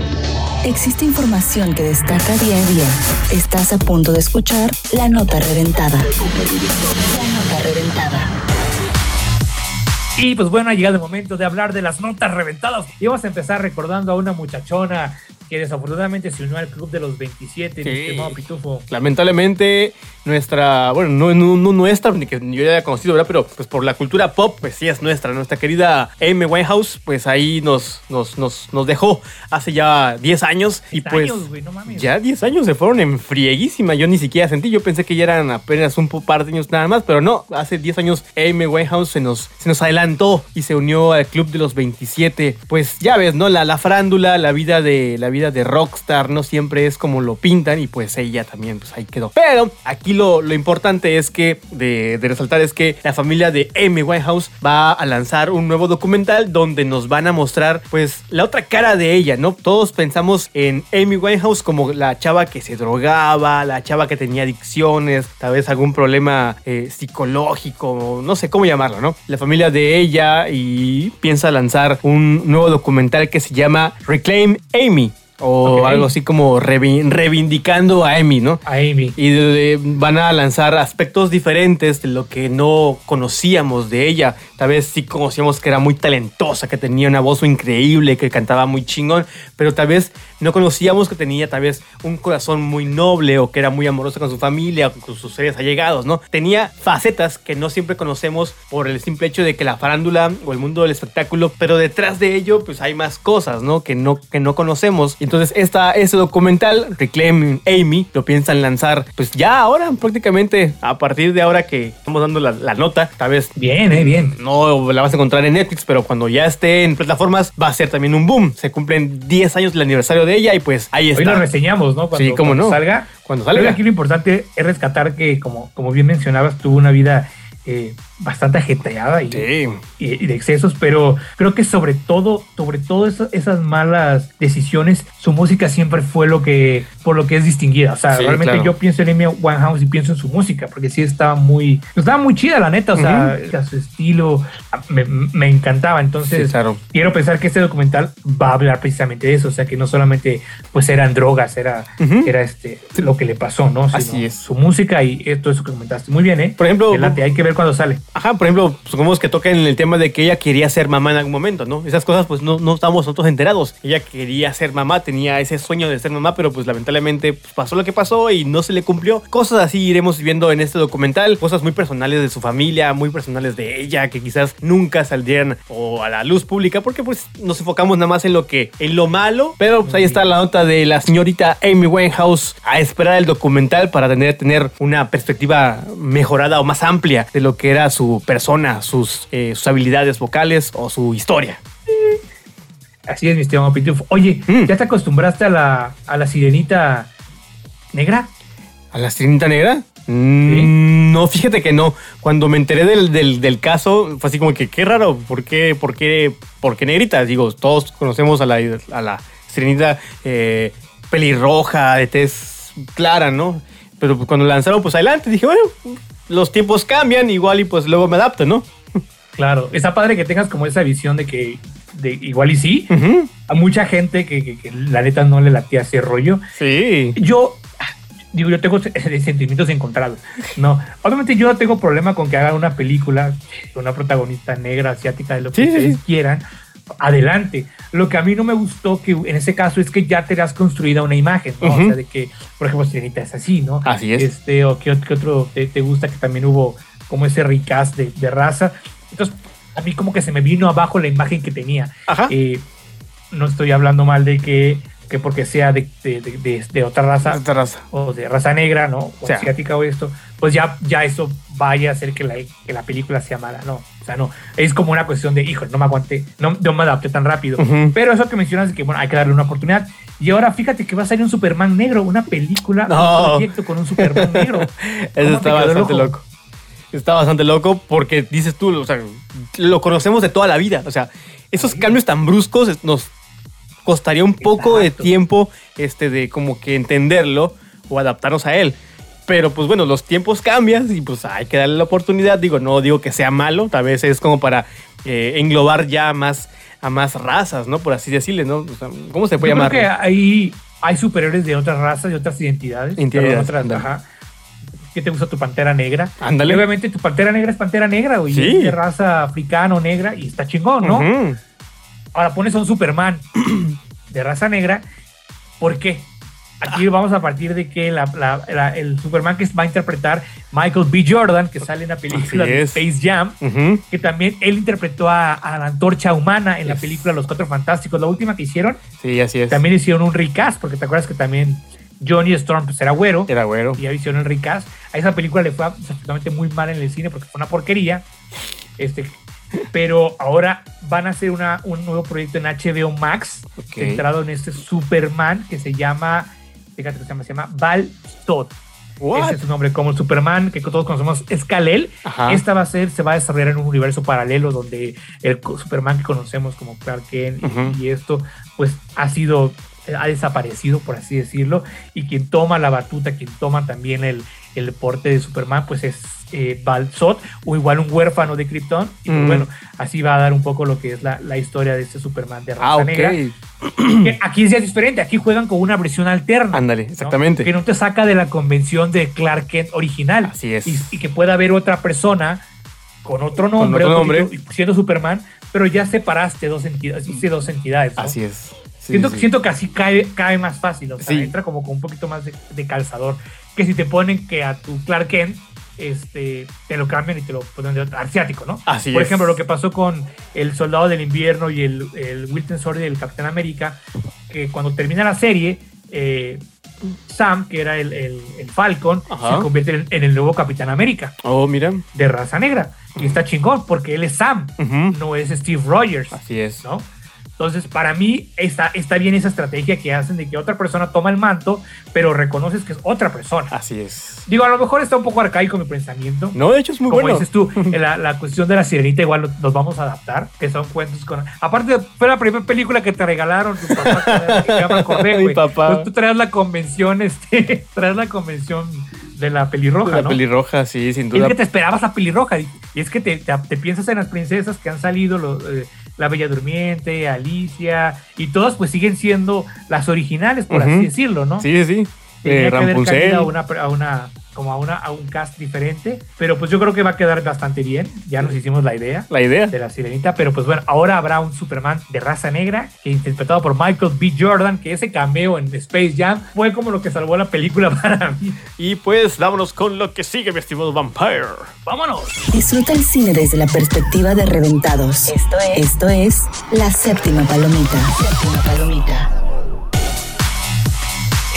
Existe información que destaca día a día. Estás a punto de escuchar la nota reventada. La nota reventada. Y pues bueno, ha llegado el momento de hablar de las notas reventadas. Y vamos a empezar recordando a una muchachona que desafortunadamente se unió al club de los 27, mi Sí. estimado Pitufo. Lamentablemente, nuestra, bueno, no, no, no nuestra, ni que yo ya haya conocido, ¿verdad? Pero pues por la cultura pop, pues sí es nuestra. Nuestra querida Amy Winehouse, pues ahí nos, nos, nos, nos dejó hace ya 10 años. Y 10 pues años, güey, no mames. ya 10 años se fueron en frieguísima. Yo ni siquiera sentí, yo pensé que ya eran apenas un par de años nada más, pero no, hace 10 años Amy Winehouse se nos, se nos adelantó y se unió al club de los 27. Pues ya ves, ¿no? La, la farándula, la vida de la vida de rockstar no siempre es como lo pintan y pues ella también pues ahí quedó. Pero aquí lo, lo importante es que de, resaltar es que la familia de Amy Winehouse va a lanzar un nuevo documental donde nos van a mostrar pues la otra cara de ella, ¿no? Todos pensamos en Amy Winehouse como la chava que se drogaba, la chava que tenía adicciones, tal vez algún problema eh, psicológico, no sé cómo llamarlo, ¿no? La familia de ella y piensa lanzar un nuevo documental que se llama Reclaim Amy. O algo así como reivindicando a Amy, ¿no? A Amy. Y de- de- van a lanzar aspectos diferentes de lo que no conocíamos de ella. Tal vez sí conocíamos que era muy talentosa, que tenía una voz increíble, que cantaba muy chingón, pero tal vez no conocíamos que tenía tal vez un corazón muy noble o que era muy amorosa con su familia o con sus seres allegados, ¿no? Tenía facetas que no siempre conocemos por el simple hecho de que la farándula o el mundo del espectáculo, pero detrás de ello pues hay más cosas, ¿no? Que no, que no conocemos. Y entonces esta, ese documental, Reclaim Amy, lo piensan lanzar pues ya ahora, prácticamente a partir de ahora que estamos dando la, la nota, tal vez Bien, eh, bien. no la vas a encontrar en Netflix, pero cuando ya esté en plataformas va a ser también un boom. Se cumplen 10 años del aniversario de ella y pues ahí Hoy está. lo reseñamos, ¿no? Cuando, Sí, cómo cuando no. salga. Cuando salga. aquí lo importante es rescatar que, como, como bien mencionabas, tuvo una vida eh, bastante ajetreada y, Sí. y- y de excesos, pero creo que sobre todo, sobre todo esas malas decisiones, su música siempre fue lo que, por lo que es distinguida. O sea, Sí, realmente claro. yo pienso en Amy Winehouse y pienso en su música, porque sí estaba muy, estaba muy chida, la neta. O sea, su estilo me, me encantaba. Entonces, Sí, claro. quiero pensar que este documental va a hablar precisamente de eso, o sea que no solamente pues eran drogas, era, era este lo que le pasó, ¿no? Sino Así es. Su música y todo eso que comentaste. Muy bien, ¿eh? Por ejemplo, Adelante, hay que ver cuando sale. Ajá, por ejemplo, supongamos que toca en el tema de que ella quería ser mamá en algún momento, ¿no? Esas cosas pues no, no estamos nosotros enterados. Ella quería ser mamá, tenía ese sueño de ser mamá, pero pues lamentablemente pues, pasó lo que pasó y no se le cumplió. Cosas así iremos viendo en este documental, cosas muy personales de su familia, muy personales de ella, que quizás nunca saldrían o a la luz pública, porque pues nos enfocamos nada más en lo que, en lo malo. Pero pues ahí está la nota de la señorita Amy Winehouse a esperar el documental para tener, tener una perspectiva mejorada o más amplia de lo que era su persona, sus, eh, sus habilidades vocales o su historia. Así es, mi estimado Pitufo. Oye, Mm. ¿ya te acostumbraste a la, a la sirenita negra? ¿A la sirenita negra? Mm, No, fíjate que no. Cuando me enteré del, del- del caso, fue así como que qué raro, ¿por qué, por qué, por qué negrita? Digo, todos conocemos a la, a la sirenita eh, pelirroja, de tez clara, ¿no? Pero pues, cuando lanzaron, pues adelante, dije, bueno, los tiempos cambian, igual y pues luego me adapto, ¿no? [LAUGHS] Claro, está padre que tengas como esa visión de que de igual y sí. Ujú, A mucha gente que, que- que la neta no le latía ese rollo. Sí. Yo, digo, yo tengo sentimientos encontrados. No, obviamente yo no tengo problema con que hagan una película, una protagonista negra, asiática, de lo que Sí, ustedes sí. quieran. Adelante. Lo que a mí no me gustó que en ese caso es que ya te has construida una imagen, ¿no? Ujú. O sea, de que, por ejemplo, Sirenita es así, ¿no? Así es. Este, o qué, qué otro te, te gusta que también hubo como ese recast de, de raza. Entonces, a mí como que se me vino abajo la imagen que tenía. Ajá. Eh, no estoy hablando mal de que, que porque sea de, de, de- de- otra raza Esta raza. o de raza negra, ¿no? O O sea. asiática o esto, pues ya, ya eso vaya a hacer que la, que la película sea mala. No, o sea, no. Es como una cuestión de, hijo, no me aguanté, no, no me adapté tan rápido. Ujú. Pero eso que mencionas que, bueno, hay que darle una oportunidad. Y ahora fíjate que va a salir un Superman negro, una película, No. un proyecto con un Superman negro. [LAUGHS] Eso ¿Cómo te está bastante ojo? loco. Está bastante loco porque dices tú, o sea, lo conocemos de toda la vida. O sea, esos cambios tan bruscos nos costaría un poco de tiempo este, de como que entenderlo o adaptarnos a él. Pero pues bueno, los tiempos cambian y pues hay que darle la oportunidad. Digo, no digo que sea malo, tal vez es como para eh, englobar ya más a más razas, ¿no? Por así decirle, ¿no? O sea, ¿Cómo se puede Yo llamar? creo que hay, hay superiores de otras razas, de otras identidades. Perdón, otras, ajá. ¿Qué te gusta tu pantera negra? Ándale. Obviamente tu pantera negra es pantera negra, güey. Sí. Es de raza africana o negra y está chingón, ¿no? Ujú. Ahora pones a un Superman [CLEARS THROAT] de raza negra. ¿Por qué? Aquí vamos a partir de que la- la- la- el Superman que va a interpretar Michael B. Jordan, que sale en la película de. Space Jam, Ujú. que también él interpretó a, a la antorcha humana en la película Los Cuatro Fantásticos, la última que hicieron. Sí, así es. También hicieron un recast, porque te acuerdas que también Johnny Storm pues, era güero. Era güero. Y ya hicieron el. A esa película le fue absolutamente muy mal en el cine porque fue una porquería. Este, pero ahora van a hacer una, un nuevo proyecto en HBO Max, Ok. centrado en este Superman que se llama, fíjate que se llama, se llama Val. What? Ese es su nombre, como el Superman que todos conocemos es Kal-El. Esta va a ser, se va a desarrollar en un universo paralelo donde el Superman que conocemos como Clark Kent y- y, esto, pues ha sido, ha desaparecido, por así decirlo, y quien toma la batuta, quien toma también el, el porte de Superman, pues es eh, Val Zod, o igual un huérfano de Krypton. Y pues, Mm. bueno, así va a dar un poco lo que es la, la historia de este Superman de raza Ah, negra. Que aquí es diferente, aquí juegan con una versión alterna. Ándale, ¿no? exactamente. Que no te saca de la convención de Clark Kent original. Así es. Y, y que pueda haber otra persona con otro nombre, otro siendo Superman, pero ya separaste dos entidades, dos entidades. ¿no? Así es. Sí, siento, sí. siento que así cae, cae más fácil, o sea, Sí. entra como con un poquito más de, de calzador. Que si te ponen que a tu Clark Kent este, te lo cambian y te lo ponen de asiático, ¿no? Así Por es. ejemplo, lo que pasó con el Soldado del Invierno y el, el Winter Soldier y el Capitán América, que cuando termina la serie, eh, Sam, que era el, el- el Falcon, Ajá. se convierte en, en el nuevo Capitán América Oh, mira. de raza negra. Y está chingón porque él es Sam, no es Steve Rogers. Así es. ¿no? Entonces, para mí está, está bien esa estrategia que hacen de que otra persona toma el manto, pero reconoces que es otra persona. Así es. Digo, a lo mejor está un poco arcaico mi pensamiento. No, de hecho es muy Como bueno. dices tú, [LAUGHS] la, la cuestión de la sirenita igual nos vamos a adaptar, que son cuentos con... Aparte, fue la primera película que te regalaron tu papá, que ya me acordé, Mi papá. Tú, tú traes la convención, este, [LAUGHS] traes la convención de la pelirroja, La ¿no? pelirroja, sí, sin Y es duda. que te esperabas a pelirroja. Y es que te, te- te piensas en las princesas que han salido, lo- eh, la Bella Durmiente, Alicia, y todas pues siguen siendo las originales, por así decirlo, ¿no? Sí, sí. Tenía Eh, que haber caído a una, a una, como a, una, a un cast diferente, pero pues yo creo que va a quedar bastante bien. Ya nos hicimos la idea La idea. de la sirenita, pero pues bueno, ahora habrá un Superman de raza negra, que interpretado por Michael B. Jordan, que ese cameo en Space Jam fue como lo que salvó la película [LAUGHS] para mí. Y pues vámonos con lo que sigue, mi estimado Vampire. ¡Vámonos! Disfruta el cine desde la perspectiva de reventados. Esto es, esto es La Séptima Palomita. Séptima Palomita.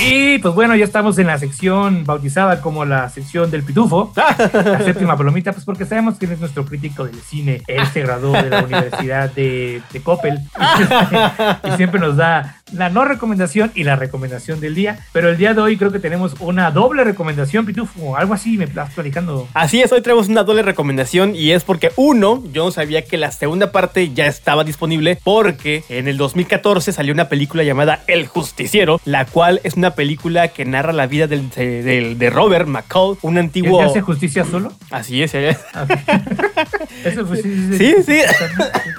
Y pues bueno, ya estamos en la sección bautizada como la sección del pitufo, [LAUGHS] la séptima palomita, pues porque sabemos que él es nuestro crítico del cine. Él se graduó de la [LAUGHS] Universidad de, de Coppel [LAUGHS] y siempre nos da la no recomendación y la recomendación del día. Pero el día de hoy creo que tenemos una doble recomendación, pitufo, algo así, me estás platicando. Así es, hoy traemos una doble recomendación y es porque uno, yo no sabía que la segunda parte ya estaba disponible porque en el 2014 salió una película llamada El Justiciero, la cual es una película que narra la vida del, del- de Robert McCall, un ¿Ya antiguo... hace justicia solo? Así es, eh. [LAUGHS] Eso fue, Sí, sí.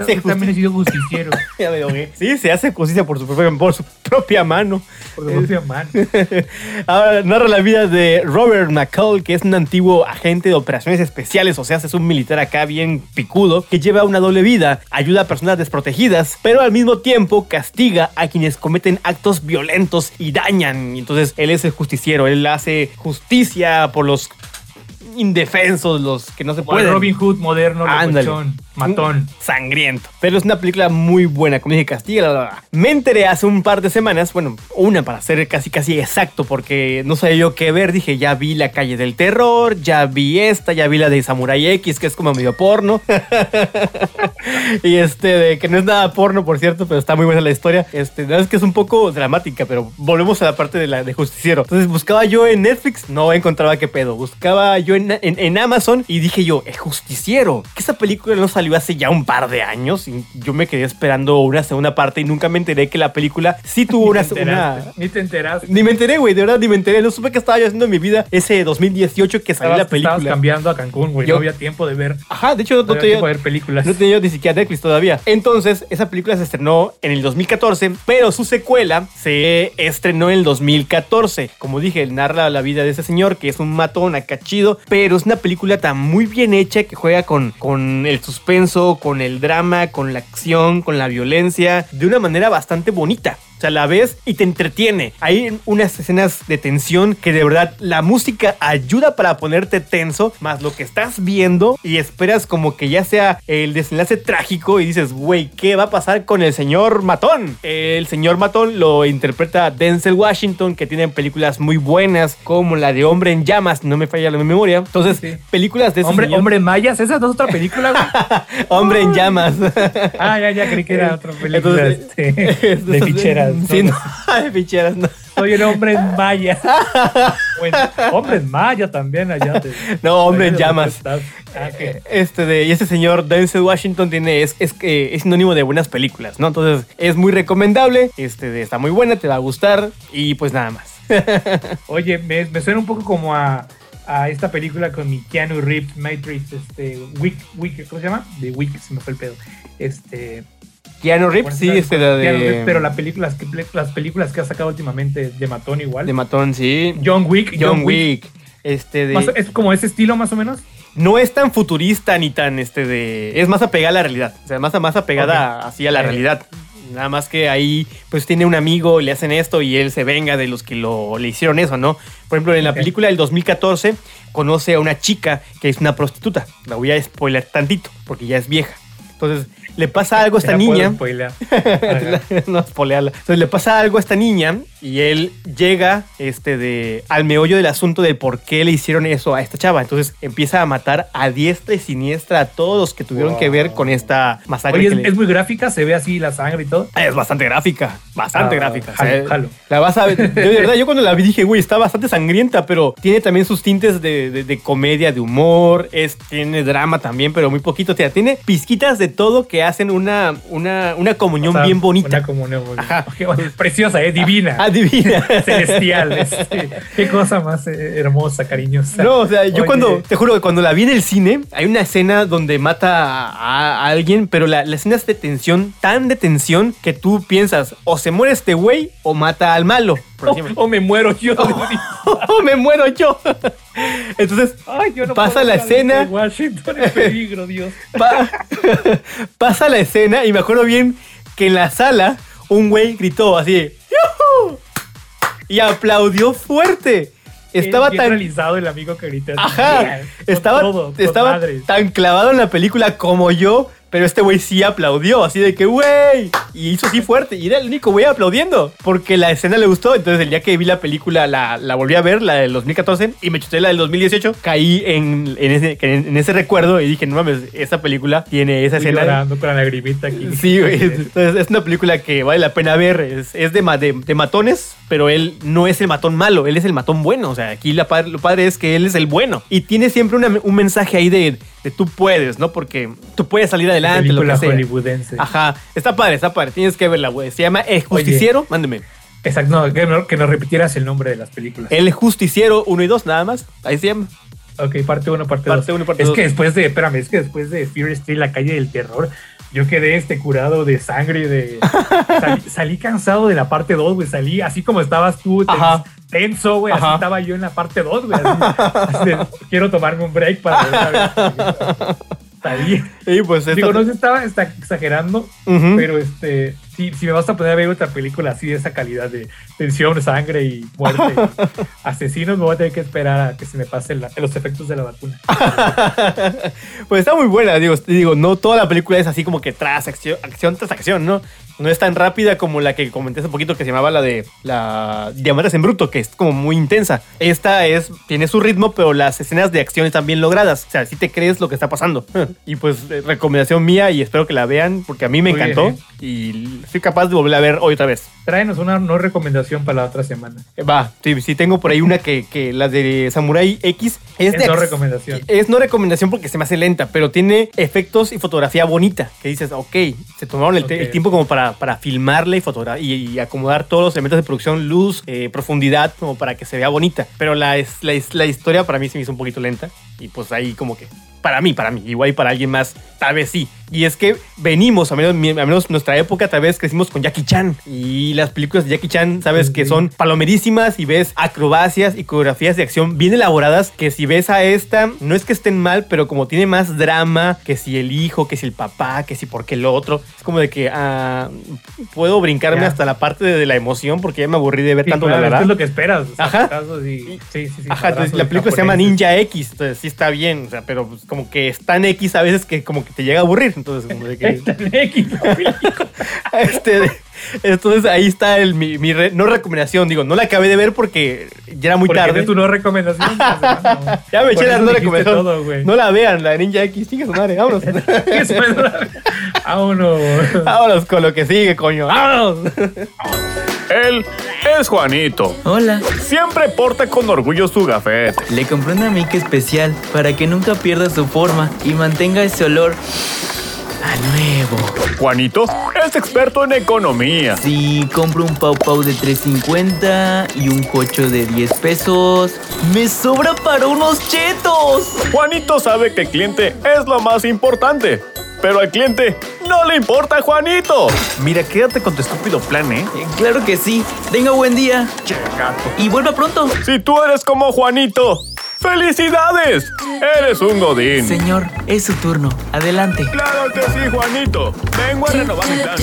Sí, también he sido justiciero [LAUGHS] Ya me ahogué. Sí, se hace justicia por su propia, por su propia mano. por su propia mano. [LAUGHS] Ahora narra la vida de Robert McCall, que es un antiguo agente de operaciones especiales, o sea, es un militar acá bien picudo, que lleva una doble vida, ayuda a personas desprotegidas, pero al mismo tiempo castiga a quienes cometen actos violentos y dañan. Y Entonces, él es el justiciero, él hace justicia por los indefensos, los que no se pueden. Robin Hood moderno. Matón. Sangriento. Pero es una película muy buena, como dije, Castilla. la, la, la. Me enteré hace un par de semanas, bueno, una para ser casi casi exacto, porque no sabía yo qué ver. Dije, ya vi La Calle del Terror, ya vi esta, ya vi la de Samurai X, que es como medio porno. [LAUGHS] y este, de que no es nada porno, por cierto, pero está muy buena la historia. Este, verdad es que es un poco dramática, pero volvemos a la parte de la de justiciero. Entonces buscaba yo en Netflix, no encontraba qué pedo. Buscaba yo en, en- en Amazon y dije yo, es justiciero. Que esa película no salió hace ya un par de años y yo me quedé esperando una segunda parte y nunca me enteré que la película sí tuvo [LAUGHS] una... Enteraste, Ni te enteraste. ni me enteré, güey, de verdad ni me enteré. No supe qué estaba yo haciendo en mi vida ese 2018 que salió Estabas, la estabas película. cambiando a Cancún, güey. No había tiempo de ver. Ajá, de hecho no, No tenía, tiempo de ver películas. no tenía ni siquiera Netflix todavía. Entonces, esa película se estrenó en el 2014, pero su secuela se estrenó en el 2014. Como dije, narra la vida de ese señor que es un matón acá chido, pero es una película tan muy bien hecha que juega con, con el con el drama, con la acción, con la violencia, de una manera bastante bonita. O sea, la ves y te entretiene. Hay unas escenas de tensión que de verdad la música ayuda para ponerte tenso, más lo que estás viendo y esperas como que ya sea el desenlace trágico y dices, güey, ¿qué va a pasar con el señor Matón? El señor Matón lo interpreta Denzel Washington, que tiene películas muy buenas como la de Hombre en Llamas, no me falla la memoria. Entonces, Sí. películas de ese Hombre, señor- hombre mayas, esa no es otra película, güey. [LAUGHS] Hombre en Llamas. Ah, ya, ya creí que era otra película Entonces, este, [LAUGHS] de entonces, ficheras. Sí, ¿no? no, [LAUGHS] de ficheras, no. Soy el hombre en maya. [LAUGHS] Bueno, hombre en maya también allá. de- No, hombre en llamas. Ah, ok. Este de, y este señor Denzel Washington tiene, es, es, que es sinónimo de buenas películas, ¿no? Entonces es muy recomendable, este de, está muy buena, te va a gustar y pues nada más. [LAUGHS] Oye, me, me suena un poco como a, a esta película con mi Keanu Reeves, Matrix, este, Wick, Wick, ¿cómo se llama? De Wick, se me fue el pedo. Este, Keanu Reeves, sí, este Reeves, de, pero las, que- las películas que ha sacado últimamente de Matón igual. de Matón, sí. John Wick, John Wick. Este de, es como ese estilo más o menos. no es tan futurista ni tan este de. Es más apegada a la realidad. O sea, más, más apegada así a la Eh. realidad. Nada más que ahí, pues tiene un amigo, le hacen esto y él se venga de los que lo, le hicieron eso, ¿no? Por ejemplo, en la película del 2014, conoce a una chica que es una prostituta. La voy a spoiler tantito, porque ya es vieja. Entonces, le pasa algo a esta niña. [LAUGHS] no spoilearla. Entonces le pasa algo a esta niña y él llega este, de, al meollo del asunto de por qué le hicieron eso a esta chava. Entonces empieza a matar a diestra y siniestra a todos los que tuvieron Wow. que ver con esta masacre. Oye, es, le- es muy gráfica, se ve así la sangre y todo. es bastante gráfica, bastante Ah, gráfica. jalo, jalo. La vas a ver. [LAUGHS] De verdad, yo cuando la vi dije, güey, está bastante sangrienta, pero tiene también sus tintes de, de- de comedia, de humor, es, tiene drama también, pero muy poquito. O sea, tiene pizquitas de todo que hacen una, una, una comunión O sea, bien bonita. Una comunión Ajá. Bueno, [LAUGHS] preciosa, ¿eh? divina. Adivina. [LAUGHS] celestial. [LAUGHS] este, qué cosa más eh, hermosa, cariñosa. No, o sea, yo Oye, cuando, te juro que cuando la vi en el cine, hay una escena donde mata a, a alguien, pero la, la escena es de tensión, tan de tensión, que tú piensas, o se muere este güey o mata al malo. O, me muero yo. [LAUGHS] o me muero yo. Entonces, Ay, yo no Pasa la escena. Washington en peligro, Dios. pa- pasa la escena y me acuerdo bien que en la sala un güey gritó así, "¡Yujú!", Y aplaudió fuerte. Estaba Bien tan realizado el amigo que grita. Ajá, estaba, todo, estaba madres. tan clavado en la película como yo, pero este güey sí aplaudió, así de que, güey, y hizo así fuerte, y era el único güey aplaudiendo, porque la escena le gustó, entonces el día que vi la película, la, la volví a ver, la del 2014, y me chuté la del 2018, caí en, en, ese, en ese recuerdo y dije, no mames, esa película tiene esa escena. llorando con la lagrimita aquí. Sí, güey. Entonces, es una película que vale la pena ver. Es, es de, de, de matones, pero él no es el matón malo, él es el matón bueno. O sea, aquí la lo padre es que él es el bueno. Y tiene siempre una- un mensaje ahí de, de tú puedes, ¿no? Porque tú puedes salir adelante, lo película que sea. hollywoodense. Ajá, está padre, está padre. Tienes que verla, güey. Se llama El Justiciero. Mándeme. Exacto, no, que, no- que nos repitieras el nombre de las películas. El Justiciero 1 y 2, nada más. Ahí se llama. Ok, parte 1, parte 2. Parte uno, parte es dos. que después de, espérame, es que después de Fear Street, la calle del terror, yo quedé este curado de sangre, de... salí, [LAUGHS] salí cansado de la parte 2, güey, salí así como estabas tú, Ajá. tenso, güey, así estaba yo en la parte 2, güey, quiero tomarme un break para. [LAUGHS] Salí. Y pues Digo, no se estaba está exagerando, pero este, si, si me vas a poner a ver otra película así de esa calidad de tensión, sangre y muerte, [LAUGHS] asesinos, me voy a tener que esperar a que se me pasen los efectos de la vacuna. [LAUGHS] pues está muy buena, digo, digo, no toda la película es así como que tras acción, acción tras acción, ¿no? No es tan rápida como la que comenté hace poquito que se llamaba la de la Diamantes en Bruto, que es como muy intensa. Esta es, tiene su ritmo, pero las escenas de acción están bien logradas. O sea, si te crees lo que está pasando. [LAUGHS] y pues eh, recomendación mía y espero que la vean porque a mí me encantó bien, ¿eh? y soy capaz de volver a ver hoy otra vez. Tráenos una no recomendación para la otra semana. Eh, Va, sí, sí tengo por ahí una que, que la de Samurai X es, Es de no ac- recomendación. Es no recomendación porque se me hace lenta, pero tiene efectos y fotografía bonita. Que dices, ok, se tomaron el, tiempo como para, para filmarla y, fotogra- y, y acomodar todos los elementos de producción, luz, eh, profundidad, como para que se vea bonita. Pero la, la, la historia para mí se me hizo un poquito lenta. Y pues ahí como que, para mí, para mí, igual y para alguien más, tal vez sí. Y es que venimos, a menos, a menos nuestra época, tal vez crecimos con Jackie Chan. Y las películas de Jackie Chan, sabes que son palomerísimas y ves acrobacias y coreografías de acción bien elaboradas. Que si ves a esta, no es que estén mal, pero como tiene más drama, que si el hijo, que si el papá, que si porque el otro, es como de que ah, puedo brincarme hasta la parte de, de la emoción porque ya me aburrí de ver Sí, tanto claro, la esto verdad. es lo que esperas. o sea, Ajá. y- sí, sí, sí. Ajá, entonces la película se llama. Ninja X, entonces sí está bien, o sea, pero pues, como que es tan X a veces que como que te llega a aburrir, entonces como de que... [LAUGHS] En X, [LAUGHS] este, entonces ahí está el, mi, mi re- no recomendación, digo, no la acabé de ver porque ya era muy Porque tarde. es tu no recomendación. pues, [LAUGHS] hermano. Ya me eché la no recomendación. todo, no la vean, la de Ninja X, sigue su madre, vámonos. Es Vámonos. vámonos con lo que sigue, coño, vámonos. Él es Juanito. Hola, Siempre porta con orgullo su gafete. le compré una mica especial para que nunca pierda su forma y mantenga ese olor a nuevo. Juanito es experto en economía. Si compro un pau pau de 3.50 y un cocho de 10 pesos, me sobra para unos chetos. Juanito sabe que el cliente es lo más importante. Pero al cliente no le importa Juanito. Mira, quédate con tu estúpido plan, ¿eh? Eh, Claro que sí. Tenga buen día y vuelva pronto. Si tú eres como Juanito, ¡felicidades! Eres un godín. Señor, es su turno. Adelante. Claro que sí, Juanito. Vengo a renovar mi plan.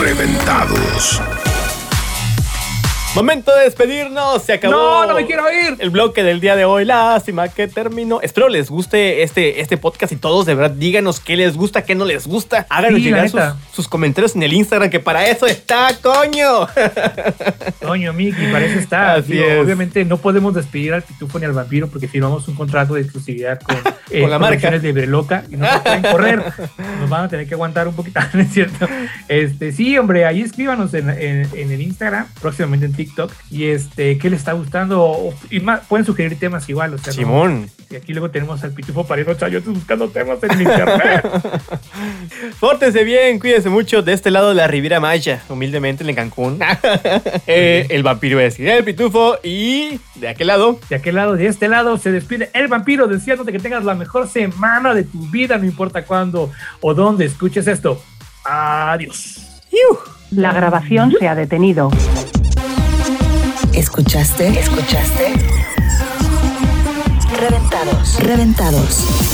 Reventados. Momento de despedirnos, se acabó. No, no me quiero ir. El bloque del día de hoy, lástima que terminó. Espero les guste este, este podcast y todos de verdad díganos qué les gusta, qué no les gusta. Háganos Sí, llegar sus, comentarios en el Instagram, que para eso está, coño. [LAUGHS] Coño, Miki, para eso está. Así Digo, es. Obviamente no podemos despedir al pitufo ni al vampiro porque firmamos un contrato de exclusividad con, [LAUGHS] eh, Con la marca. De Breloca y no se pueden correr. [LAUGHS] Nos van a tener que aguantar un poquito, ¿no es cierto? Este, sí, hombre, ahí escríbanos en, en- en el Instagram, próximamente en TikTok. Y este, ¿qué les está gustando? O- Y más, pueden sugerir temas igual. O sea, ¿no? Simón. Y aquí luego tenemos al pitufo pariendo chayotes buscando temas en internet. [LAUGHS] Pórtense bien, cuídense mucho. De este lado de la Riviera Maya, humildemente en Cancún. [LAUGHS] Eh, el vampiro decir, el pitufo. Y de aquel lado, De aquel lado, de este lado, se despide el vampiro deseándote que tengas la mejor semana de tu vida, no importa cuándo o dónde escuches esto. Adiós. La grabación se ha detenido. ¿Escuchaste? ¿Escuchaste? Reventados. Reventados.